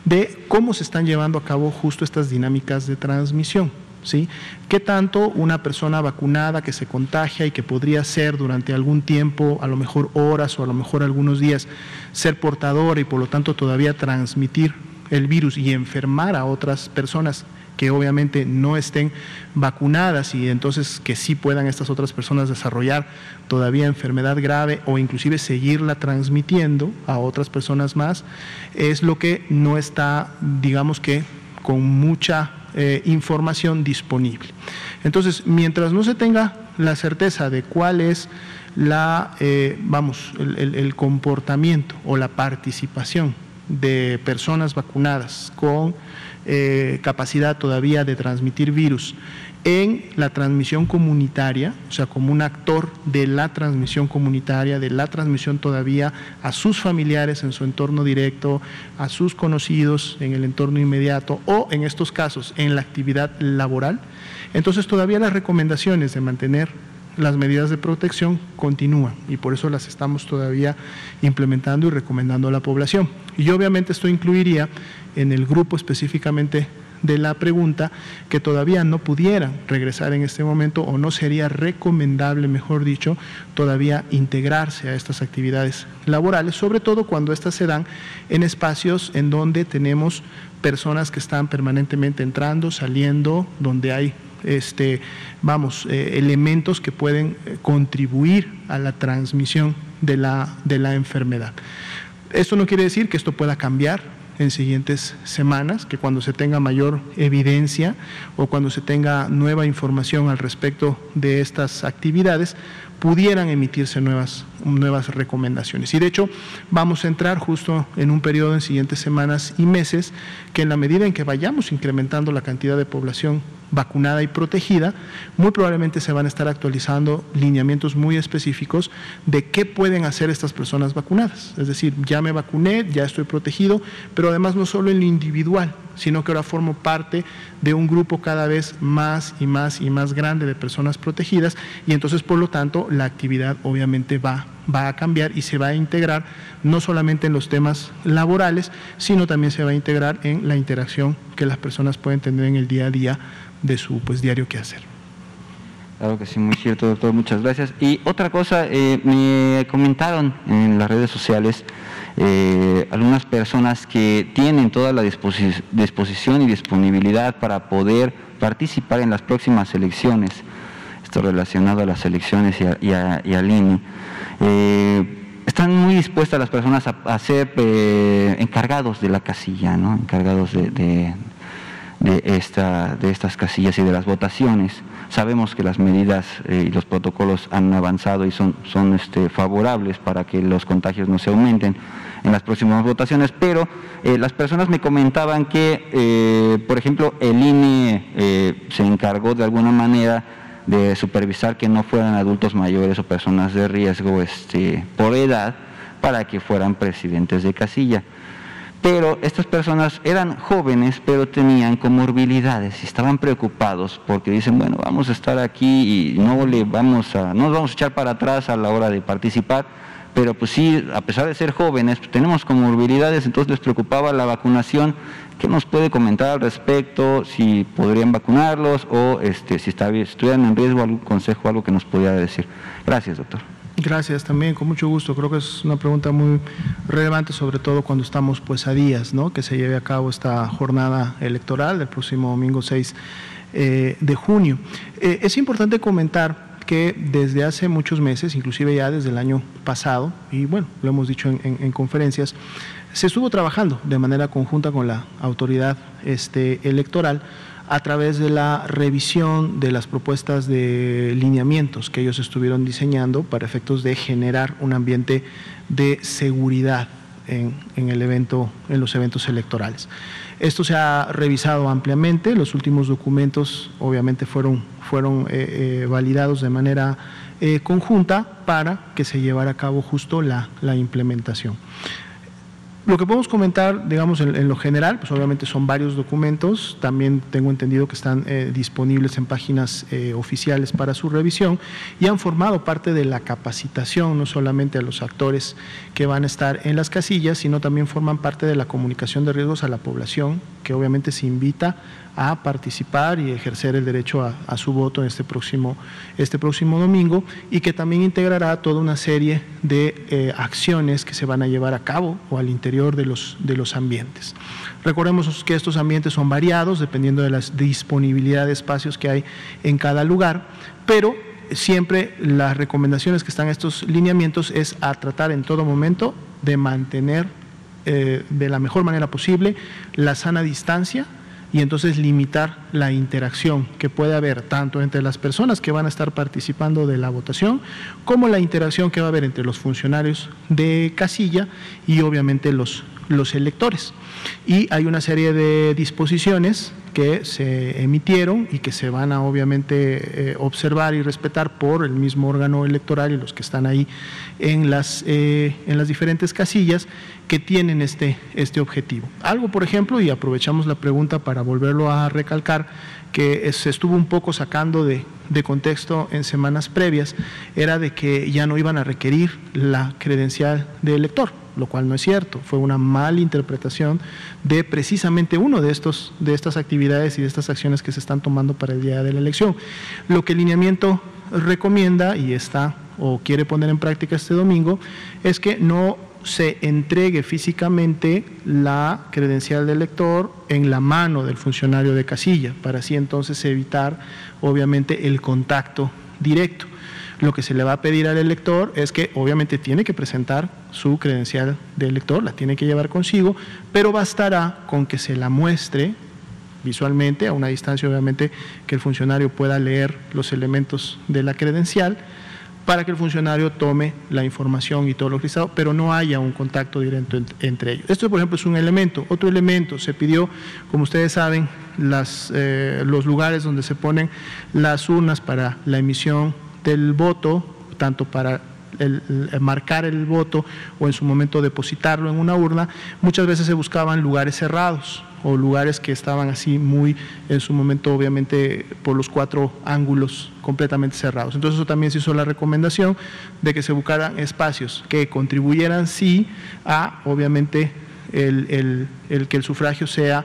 A: de cómo se están llevando a cabo justo estas dinámicas de transmisión. ¿sí? ¿Qué tanto una persona vacunada que se contagia y que podría ser durante algún tiempo, a lo mejor horas o a lo mejor algunos días, ser portador y por lo tanto todavía transmitir el virus y enfermar a otras personas que obviamente no estén vacunadas y entonces que sí puedan estas otras personas desarrollar todavía enfermedad grave o inclusive seguirla transmitiendo a otras personas más, es lo que no está, digamos que, con mucha eh, información disponible. Entonces, mientras no se tenga la certeza de cuál es la, eh, vamos, el, comportamiento o la participación de personas vacunadas con eh, capacidad todavía de transmitir virus en la transmisión comunitaria, o sea, como un actor de la transmisión comunitaria, de la transmisión todavía a sus familiares en su entorno directo, a sus conocidos en el entorno inmediato o en estos casos en la actividad laboral, entonces todavía las recomendaciones de mantener las medidas de protección continúan y por eso las estamos todavía implementando y recomendando a la población. Y obviamente esto incluiría en el grupo específicamente de la pregunta que todavía no pudieran regresar en este momento o no sería recomendable, mejor dicho, todavía integrarse a estas actividades laborales, sobre todo cuando éstas se dan en espacios en donde tenemos personas que están permanentemente entrando, saliendo, donde hay este, vamos, eh, elementos que pueden eh, contribuir a la transmisión de la, de la enfermedad. Esto no quiere decir que esto pueda cambiar en siguientes semanas, que cuando se tenga mayor evidencia o cuando se tenga nueva información al respecto de estas actividades, pudieran emitirse nuevas, nuevas recomendaciones. Y de hecho, vamos a entrar justo en un periodo en siguientes semanas y meses que en la medida en que vayamos incrementando la cantidad de población vacunada y protegida, muy probablemente se van a estar actualizando lineamientos muy específicos de qué pueden hacer estas personas vacunadas. Es decir, ya me vacuné, ya estoy protegido, pero además no solo en lo individual, sino que ahora formo parte de un grupo cada vez más y más y más grande de personas protegidas y entonces, por lo tanto, la actividad obviamente va, va a cambiar y se va a integrar no solamente en los temas laborales, sino también se va a integrar en la interacción que las personas pueden tener en el día a día de su pues, diario que hacer.
B: Claro que sí, muy cierto, doctor, muchas gracias. Y otra cosa, eh, me comentaron en las redes sociales eh, algunas personas que tienen toda la disposición y disponibilidad para poder participar en las próximas elecciones, esto relacionado a las elecciones y, al INE. Eh, están muy dispuestas las personas a, ser encargados de la casilla, ¿no? encargados de, esta, de estas casillas y de las votaciones. Sabemos que las medidas y los protocolos han avanzado y son, son este, favorables para que los contagios no se aumenten en las próximas votaciones, pero eh, las personas me comentaban que, eh, por ejemplo, el INE eh, se encargó de alguna manera de supervisar que no fueran adultos mayores o personas de riesgo este, por edad para que fueran presidentes de casilla. Pero estas personas eran jóvenes, pero tenían comorbilidades y estaban preocupados porque dicen, bueno, vamos a estar aquí y no le vamos a, no nos vamos a echar para atrás a la hora de participar pero pues sí, a pesar de ser jóvenes, pues, tenemos comorbilidades, entonces les preocupaba la vacunación. ¿Qué nos puede comentar al respecto? Si podrían vacunarlos o este, si estuvieran en riesgo, algún consejo, algo que nos pudiera decir. Gracias, doctor.
A: Gracias también, con mucho gusto. Creo que es una pregunta muy relevante, sobre todo cuando estamos pues a días, ¿no? Que se lleve a cabo esta jornada electoral del próximo domingo 6 eh, de junio. Eh, es importante comentar que desde hace muchos meses, inclusive ya desde el año pasado, y bueno, lo hemos dicho en, conferencias, se estuvo trabajando de manera conjunta con la autoridad este, electoral a través de la revisión de las propuestas de lineamientos que ellos estuvieron diseñando para efectos de generar un ambiente de seguridad en, en, el evento, en los eventos electorales. Esto se ha revisado ampliamente, los últimos documentos obviamente fueron fueron eh, eh, validados de manera eh, conjunta para que se llevara a cabo justo la, la implementación. Lo que podemos comentar, digamos, en, lo general, pues obviamente son varios documentos, también tengo entendido que están disponibles en páginas oficiales para su revisión y han formado parte de la capacitación, no solamente a los actores que van a estar en las casillas, sino también forman parte de la comunicación de riesgos a la población, que obviamente se invita a participar y ejercer el derecho a, su voto este próximo, este próximo domingo y que también integrará toda una serie de eh, acciones que se van a llevar a cabo o al interior de los, de los ambientes. Recordemos que estos ambientes son variados dependiendo de la disponibilidad de espacios que hay en cada lugar, pero siempre las recomendaciones que están en estos lineamientos es a tratar en todo momento de mantener eh, de la mejor manera posible la sana distancia y entonces limitar la interacción que puede haber tanto entre las personas que van a estar participando de la votación como la interacción que va a haber entre los funcionarios de casilla y obviamente los, los electores. Y hay una serie de disposiciones que se emitieron y que se van a obviamente eh, observar y respetar por el mismo órgano electoral y los que están ahí en las, eh, en las diferentes casillas que tienen este, este objetivo. Algo, por ejemplo, y aprovechamos la pregunta para volverlo a recalcar, que se estuvo un poco sacando de, de, contexto en semanas previas, era de que ya no iban a requerir la credencial de elector lo cual no es cierto. Fue una mala interpretación de precisamente uno de, estos, de estas actividades y de estas acciones que se están tomando para el día de la elección. Lo que el lineamiento recomienda y está o quiere poner en práctica este domingo es que no se entregue físicamente la credencial del elector en la mano del funcionario de casilla, para así entonces evitar obviamente el contacto directo. Lo que se le va a pedir al elector es que obviamente tiene que presentar su credencial de elector, la tiene que llevar consigo, pero bastará con que se la muestre visualmente a una distancia obviamente que el funcionario pueda leer los elementos de la credencial para que el funcionario tome la información y todo lo listado, pero no haya un contacto directo entre ellos. Esto, por ejemplo, es un elemento. Otro elemento, se pidió, como ustedes saben, las, eh, los lugares donde se ponen las urnas para la emisión del voto, tanto para el, marcar el voto o en su momento depositarlo en una urna, muchas veces se buscaban lugares cerrados o lugares que estaban así muy, en su momento obviamente por los cuatro ángulos completamente cerrados. Entonces eso también se hizo la recomendación de que se buscaran espacios que contribuyeran sí a obviamente el, que el sufragio sea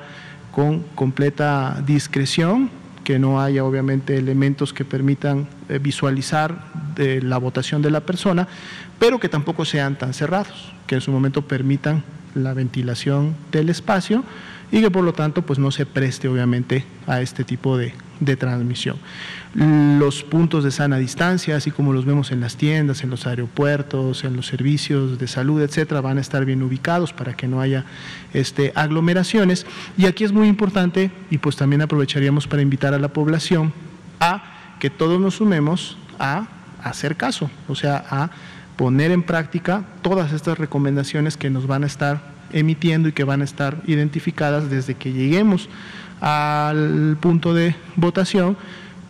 A: con completa discreción que no haya obviamente elementos que permitan eh, visualizar de la votación de la persona, pero que tampoco sean tan cerrados, que en su momento permitan la ventilación del espacio y que por lo tanto pues no se preste obviamente a este tipo de, de transmisión. Los puntos de sana distancia, así como los vemos en las tiendas, en los aeropuertos, en los servicios de salud, etcétera, van a estar bien ubicados para que no haya este, aglomeraciones. Y aquí es muy importante, y pues también aprovecharíamos para invitar a la población a que todos nos sumemos a hacer caso, o sea, a poner en práctica todas estas recomendaciones que nos van a estar emitiendo y que van a estar identificadas desde que lleguemos al punto de votación,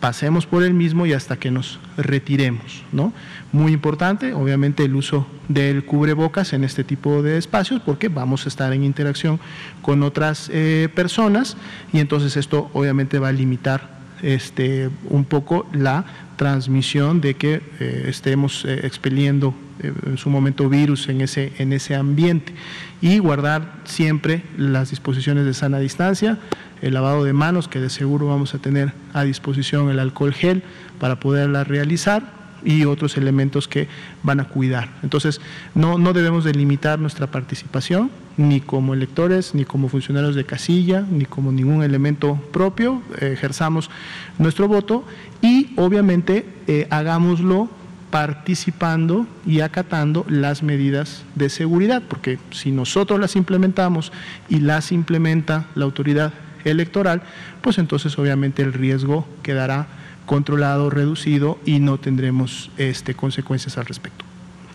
A: pasemos por el mismo y hasta que nos retiremos, ¿no? Muy importante, obviamente, el uso del cubrebocas en este tipo de espacios, porque vamos a estar en interacción con otras eh, personas y entonces esto obviamente va a limitar este, un poco la transmisión de que eh, estemos eh, expeliendo en su momento virus en ese, en ese ambiente y guardar siempre las disposiciones de sana distancia, el lavado de manos, que de seguro vamos a tener a disposición el alcohol gel para poderla realizar y otros elementos que van a cuidar. Entonces, no, no debemos delimitar nuestra participación, ni como electores, ni como funcionarios de casilla, ni como ningún elemento propio, ejerzamos nuestro voto y obviamente eh, hagámoslo participando y acatando las medidas de seguridad, porque si nosotros las implementamos y las implementa la autoridad electoral, pues entonces obviamente el riesgo quedará controlado, reducido y no tendremos este, consecuencias al respecto.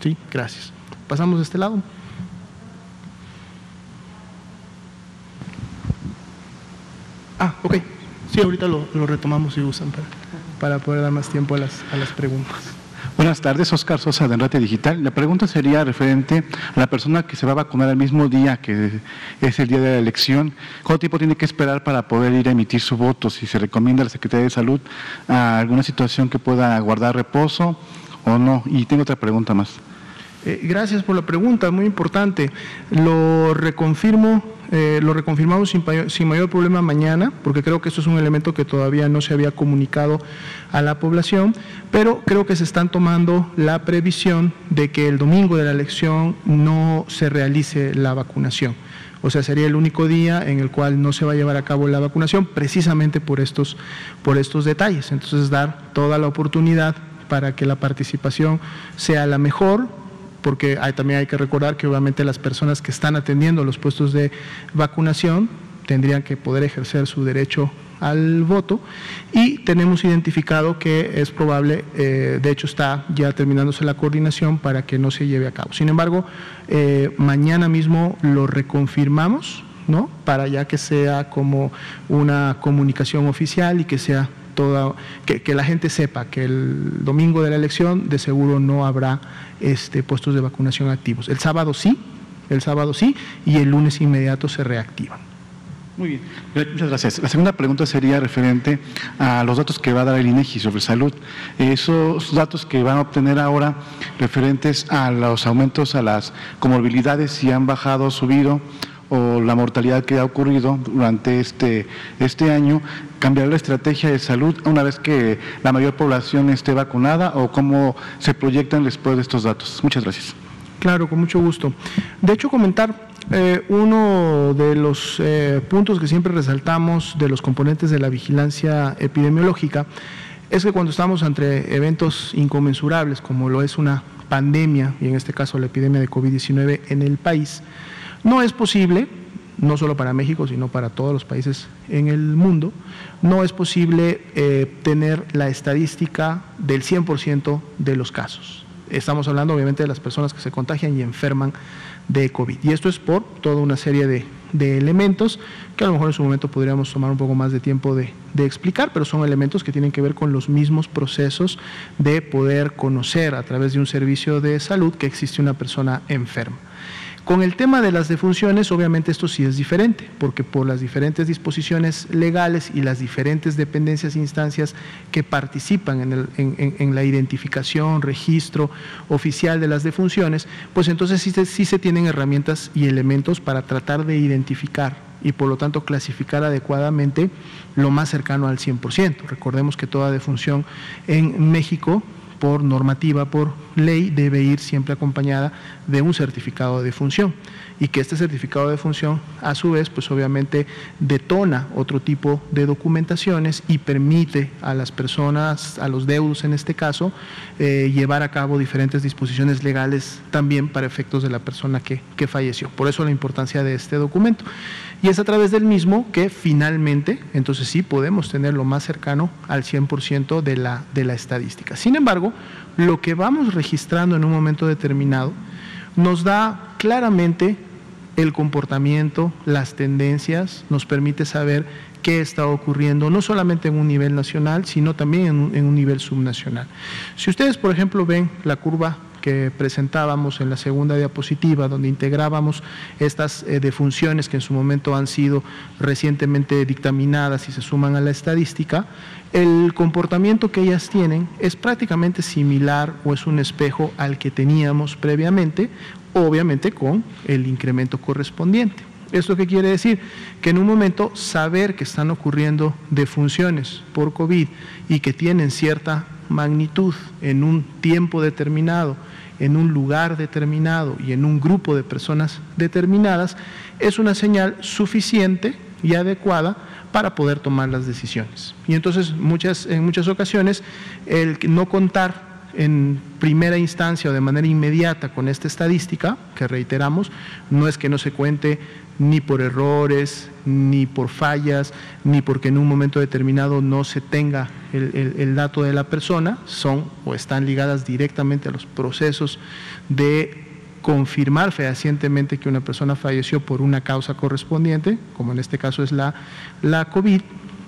A: ¿Sí? Gracias. Pasamos de este lado. Ah, ok. Sí, ahorita lo, retomamos y usan para, para poder dar más tiempo a las, a las preguntas.
C: Buenas tardes, Oscar Sosa de Enrate Digital. La pregunta sería referente a la persona que se va a vacunar el mismo día que es el día de la elección. ¿Cuánto tiempo tiene que esperar para poder ir a emitir su voto? Si se recomienda a la Secretaría de Salud alguna situación que pueda guardar reposo o no. Y tengo otra pregunta más.
A: Eh, gracias por la pregunta, muy importante. Lo reconfirmo eh, lo reconfirmamos sin, mayor problema mañana, porque creo que esto es un elemento que todavía no se había comunicado a la población, pero creo que se están tomando la previsión de que el domingo de la elección no se realice la vacunación. O sea, sería el único día en el cual no se va a llevar a cabo la vacunación, precisamente por estos, por estos detalles. Entonces, dar toda la oportunidad para que la participación sea la mejor, porque también hay que recordar que obviamente las personas que están atendiendo los puestos de vacunación tendrían que poder ejercer su derecho al voto y tenemos identificado que es probable, eh, de hecho está ya terminándose la coordinación para que no se lleve a cabo. Sin embargo, eh, mañana mismo lo reconfirmamos, ¿no? Para ya que sea como una comunicación oficial y que sea toda, que, la gente sepa que el domingo de la elección de seguro no habrá este, puestos de vacunación activos. El sábado sí, el sábado sí, y el lunes inmediato se reactivan.
C: Muy bien, muchas gracias. La segunda pregunta sería referente a los datos que va a dar el INEGI sobre salud. Esos datos que van a obtener ahora referentes a los aumentos a las comorbilidades, si han bajado o subido, o la mortalidad que ha ocurrido durante este, este año, cambiar la estrategia de salud una vez que la mayor población esté vacunada o cómo se proyectan después de estos datos. Muchas gracias.
A: Claro, con mucho gusto. De hecho, comentar eh, uno de los eh, puntos que siempre resaltamos de los componentes de la vigilancia epidemiológica es que cuando estamos ante eventos inconmensurables, como lo es una pandemia, y en este caso la epidemia de COVID-19 en el país, no es posible, no solo para México, sino para todos los países en el mundo, no es posible eh, tener la estadística del 100% de los casos. Estamos hablando obviamente de las personas que se contagian y enferman de COVID. Y esto es por toda una serie de elementos que a lo mejor en su momento podríamos tomar un poco más de tiempo de, explicar, pero son elementos que tienen que ver con los mismos procesos de poder conocer a través de un servicio de salud que existe una persona enferma. Con el tema de las defunciones, obviamente esto sí es diferente, porque por las diferentes disposiciones legales y las diferentes dependencias e instancias que participan en, el, en, en, la identificación, registro oficial de las defunciones, pues entonces sí, sí se tienen herramientas y elementos para tratar de identificar y por lo tanto clasificar adecuadamente lo más cercano al 100%. Recordemos que toda defunción en México por normativa, por ley, debe ir siempre acompañada de un certificado de función y que este certificado de función a su vez pues obviamente detona otro tipo de documentaciones y permite a las personas, a los deudos en este caso, eh, llevar a cabo diferentes disposiciones legales también para efectos de la persona que, que falleció. Por eso la importancia de este documento. Y es a través del mismo que finalmente, entonces sí podemos tener lo más cercano al 100% de la, de la estadística. Sin embargo, lo que vamos registrando en un momento determinado nos da claramente el comportamiento, las tendencias, nos permite saber qué está ocurriendo, no solamente en un nivel nacional, sino también en un, nivel subnacional. Si ustedes, por ejemplo, ven la curva que presentábamos en la segunda diapositiva, donde integrábamos estas eh, defunciones que en su momento han sido recientemente dictaminadas y se suman a la estadística, el comportamiento que ellas tienen es prácticamente similar o es un espejo al que teníamos previamente, obviamente con el incremento correspondiente. ¿Esto qué quiere decir? Que en un momento saber que están ocurriendo defunciones por COVID y que tienen cierta magnitud en un tiempo determinado, en un lugar determinado y en un grupo de personas determinadas, es una señal suficiente y adecuada para poder tomar las decisiones. Y entonces muchas, en muchas ocasiones el no contar en primera instancia o de manera inmediata con esta estadística, que reiteramos, no es que no se cuente ni por errores, ni por fallas, ni porque en un momento determinado no se tenga el, el, dato de la persona, son o están ligadas directamente a los procesos de confirmar fehacientemente que una persona falleció por una causa correspondiente, como en este caso es la, la COVID.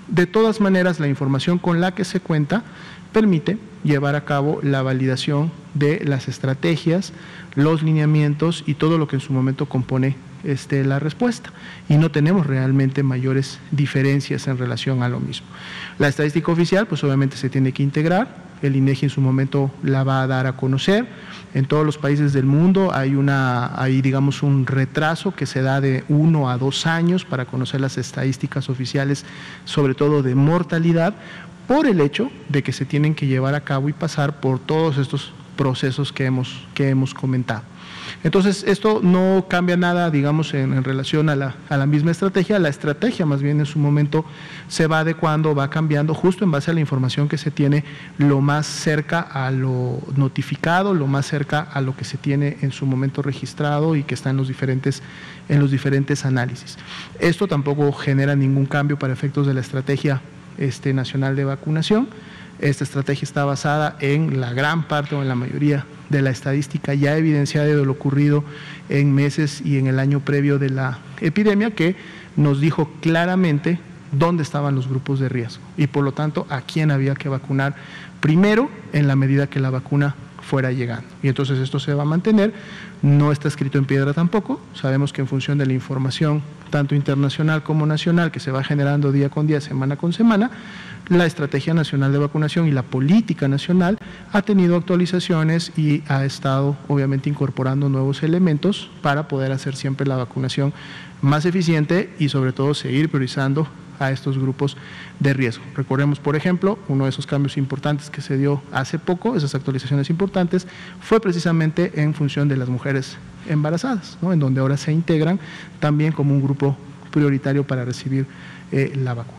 A: De todas maneras, la información con la que se cuenta permite llevar a cabo la validación de las estrategias, los lineamientos y todo lo que en su momento compone este, la respuesta. Y no tenemos realmente mayores diferencias en relación a lo mismo. La estadística oficial, pues obviamente se tiene que integrar, el INEGI en su momento la va a dar a conocer. En todos los países del mundo hay una, hay digamos un retraso que se da de uno a dos años para conocer las estadísticas oficiales, sobre todo de mortalidad, por el hecho de que se tienen que llevar a cabo y pasar por todos estos procesos que hemos, que hemos comentado. Entonces, esto no cambia nada, digamos, en, relación a la, a la, misma estrategia. La estrategia, más bien, en su momento se va adecuando, va cambiando, justo en base a la información que se tiene lo más cerca a lo notificado, lo más cerca a lo que se tiene en su momento registrado y que está en los diferentes, en los diferentes análisis. Esto tampoco genera ningún cambio para efectos de la estrategia este, nacional de vacunación. Esta estrategia está basada en la gran parte o en la mayoría de la estadística ya evidenciada de lo ocurrido en meses y en el año previo de la epidemia, que nos dijo claramente dónde estaban los grupos de riesgo y por lo tanto a quién había que vacunar primero en la medida que la vacuna fuera llegando. Y entonces esto se va a mantener, no está escrito en piedra tampoco, sabemos que en función de la información tanto internacional como nacional que se va generando día con día, semana con semana, la Estrategia Nacional de Vacunación y la política nacional ha tenido actualizaciones y ha estado obviamente incorporando nuevos elementos para poder hacer siempre la vacunación más eficiente y sobre todo seguir priorizando a estos grupos de riesgo. Recordemos, por ejemplo, uno de esos cambios importantes que se dio hace poco, esas actualizaciones importantes, fue precisamente en función de las mujeres embarazadas, ¿no? en donde ahora se integran también como un grupo prioritario para recibir eh, la vacuna.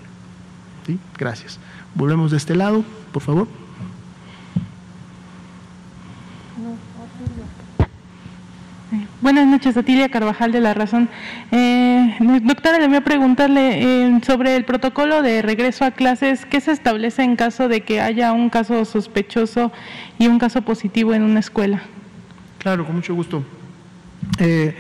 A: ¿Sí? Gracias. Volvemos de este lado, por favor.
D: Buenas noches, Atilia Carvajal de La Razón. Eh, doctora, le voy a preguntarle eh, sobre el protocolo de regreso a clases. ¿Qué se establece en caso de que haya un caso sospechoso y un caso positivo en una escuela?
A: Claro, con mucho gusto. Eh,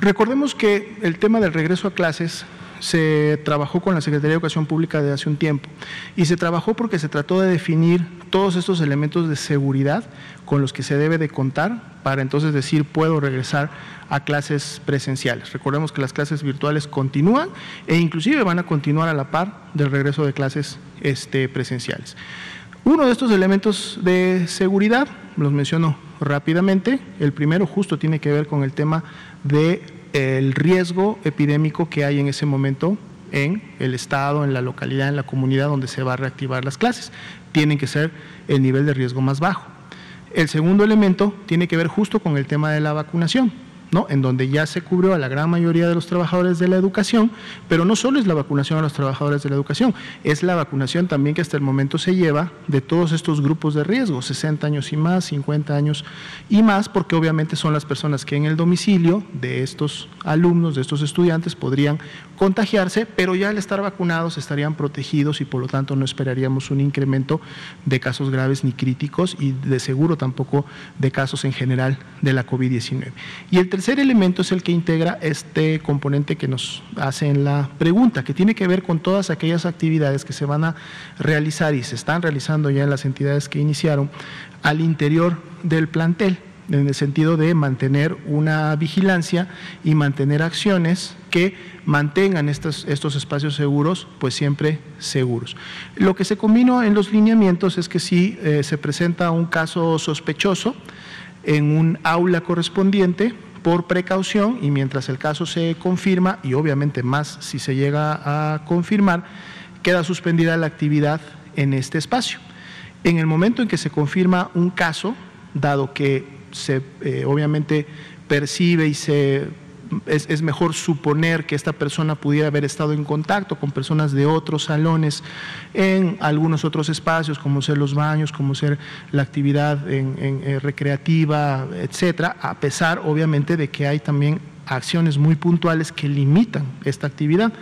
A: Recordemos que el tema del regreso a clases se trabajó con la Secretaría de Educación Pública de hace un tiempo y se trabajó porque se trató de definir todos estos elementos de seguridad con los que se debe de contar para entonces decir puedo regresar a clases presenciales. Recordemos que las clases virtuales continúan e inclusive van a continuar a la par del regreso de clases este, presenciales. Uno de estos elementos de seguridad, los menciono rápidamente, el primero justo tiene que ver con el tema de el riesgo epidémico que hay en ese momento en el estado, en la localidad, en la comunidad donde se va a reactivar las clases. Tienen que ser el nivel de riesgo más bajo. El segundo elemento tiene que ver justo con el tema de la vacunación. ¿No? en donde ya se cubrió a la gran mayoría de los trabajadores de la educación, pero no solo es la vacunación a los trabajadores de la educación, es la vacunación también que hasta el momento se lleva de todos estos grupos de riesgo, 60 años y más, 50 años y más, porque obviamente son las personas que en el domicilio de estos alumnos, de estos estudiantes, podrían contagiarse, pero ya al estar vacunados estarían protegidos y por lo tanto no esperaríamos un incremento de casos graves ni críticos y de seguro tampoco de casos en general de la COVID-19. Y el tercer elemento es el que integra este componente que nos hace en la pregunta, que tiene que ver con todas aquellas actividades que se van a realizar y se están realizando ya en las entidades que iniciaron al interior del plantel en el sentido de mantener una vigilancia y mantener acciones que mantengan estos, estos espacios seguros, pues siempre seguros. Lo que se combinó en los lineamientos es que si eh, se presenta un caso sospechoso en un aula correspondiente, por precaución y mientras el caso se confirma, y obviamente más si se llega a confirmar, queda suspendida la actividad en este espacio. En el momento en que se confirma un caso, dado que se eh, obviamente percibe y se es, mejor suponer que esta persona pudiera haber estado en contacto con personas de otros salones en algunos otros espacios, como ser los baños, como ser la actividad eh, recreativa, etcétera, a pesar obviamente de que hay también acciones muy puntuales que limitan esta actividad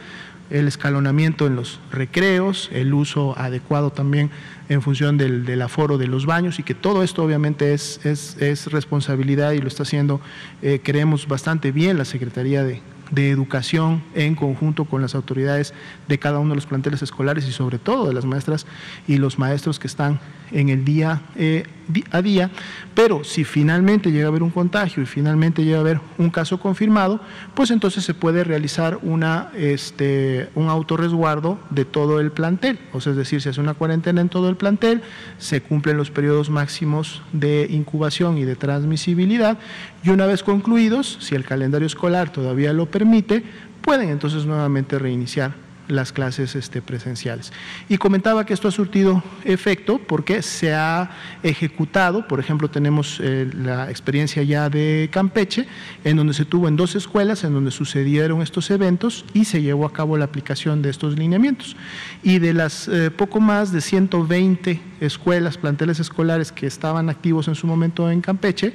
A: el escalonamiento en los recreos, el uso adecuado también en función del, aforo de los baños y que todo esto obviamente es, es, responsabilidad y lo está haciendo, eh, creemos, bastante bien la Secretaría de, de educación en conjunto con las autoridades de cada uno de los planteles escolares y sobre todo de las maestras y los maestros que están en el día eh, a día, pero si finalmente llega a haber un contagio y finalmente llega a haber un caso confirmado, pues entonces se puede realizar una, este, un autorresguardo de todo el plantel, o sea, es decir, se hace una cuarentena en todo el plantel, se cumplen los periodos máximos de incubación y de transmisibilidad y una vez concluidos, si el calendario escolar todavía lo permite, pueden entonces nuevamente reiniciar las clases este, presenciales. Y comentaba que esto ha surtido efecto porque se ha ejecutado, por ejemplo, tenemos eh, la experiencia ya de Campeche, en donde se tuvo en dos escuelas, en donde sucedieron estos eventos y se llevó a cabo la aplicación de estos lineamientos. Y de las eh, poco más de 120 escuelas, planteles escolares que estaban activos en su momento en Campeche,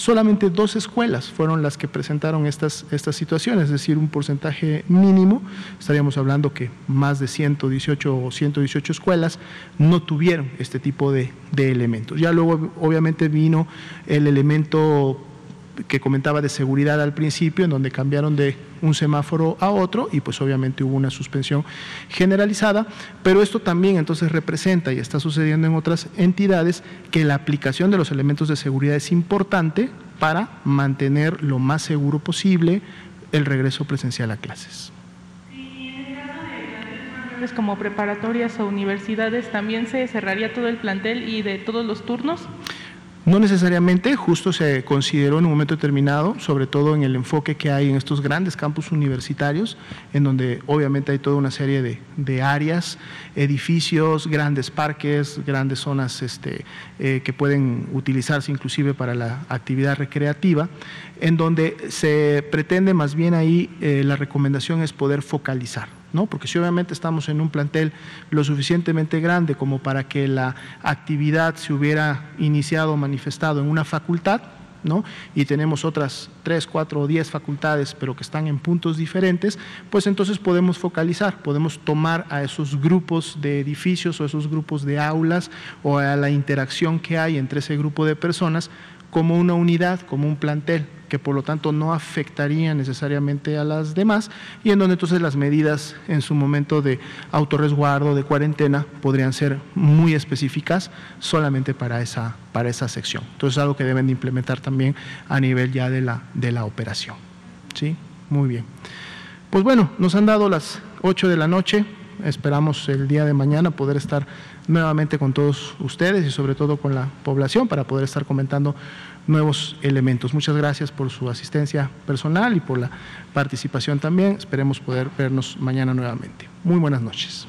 A: solamente dos escuelas fueron las que presentaron estas, estas situaciones, es decir, un porcentaje mínimo, estaríamos hablando que más de 118 o 118 escuelas no tuvieron este tipo de, de elementos. Ya luego obviamente vino el elemento que comentaba de seguridad al principio, en donde cambiaron de un semáforo a otro y pues obviamente hubo una suspensión generalizada, pero esto también entonces representa y está sucediendo en otras entidades que la aplicación de los elementos de seguridad es importante para mantener lo más seguro posible el regreso presencial a clases
D: como preparatorias o universidades, ¿también se cerraría todo el plantel y de todos los turnos?
A: No necesariamente, justo se consideró en un momento determinado, sobre todo en el enfoque que hay en estos grandes campus universitarios, en donde obviamente hay toda una serie de, áreas, edificios, grandes parques, grandes zonas este, eh, que pueden utilizarse inclusive para la actividad recreativa, en donde se pretende más bien ahí eh, la recomendación es poder focalizar. ¿No? Porque si obviamente estamos en un plantel lo suficientemente grande como para que la actividad se hubiera iniciado o manifestado en una facultad, ¿no? y tenemos otras tres, cuatro o diez facultades, pero que están en puntos diferentes, pues entonces podemos focalizar, podemos tomar a esos grupos de edificios o esos grupos de aulas o a la interacción que hay entre ese grupo de personas como una unidad, como un plantel, que por lo tanto no afectaría necesariamente a las demás y en donde entonces las medidas en su momento de autorresguardo, de cuarentena, podrían ser muy específicas solamente para esa, para esa sección. Entonces es algo que deben de implementar también a nivel ya de la, de la operación. ¿Sí? Muy bien. Pues bueno, nos han dado las 8 de la noche, esperamos el día de mañana poder estar nuevamente con todos ustedes y sobre todo con la población para poder estar comentando nuevos elementos. Muchas gracias por su asistencia personal y por la participación también. Esperemos poder vernos mañana nuevamente. Muy buenas noches.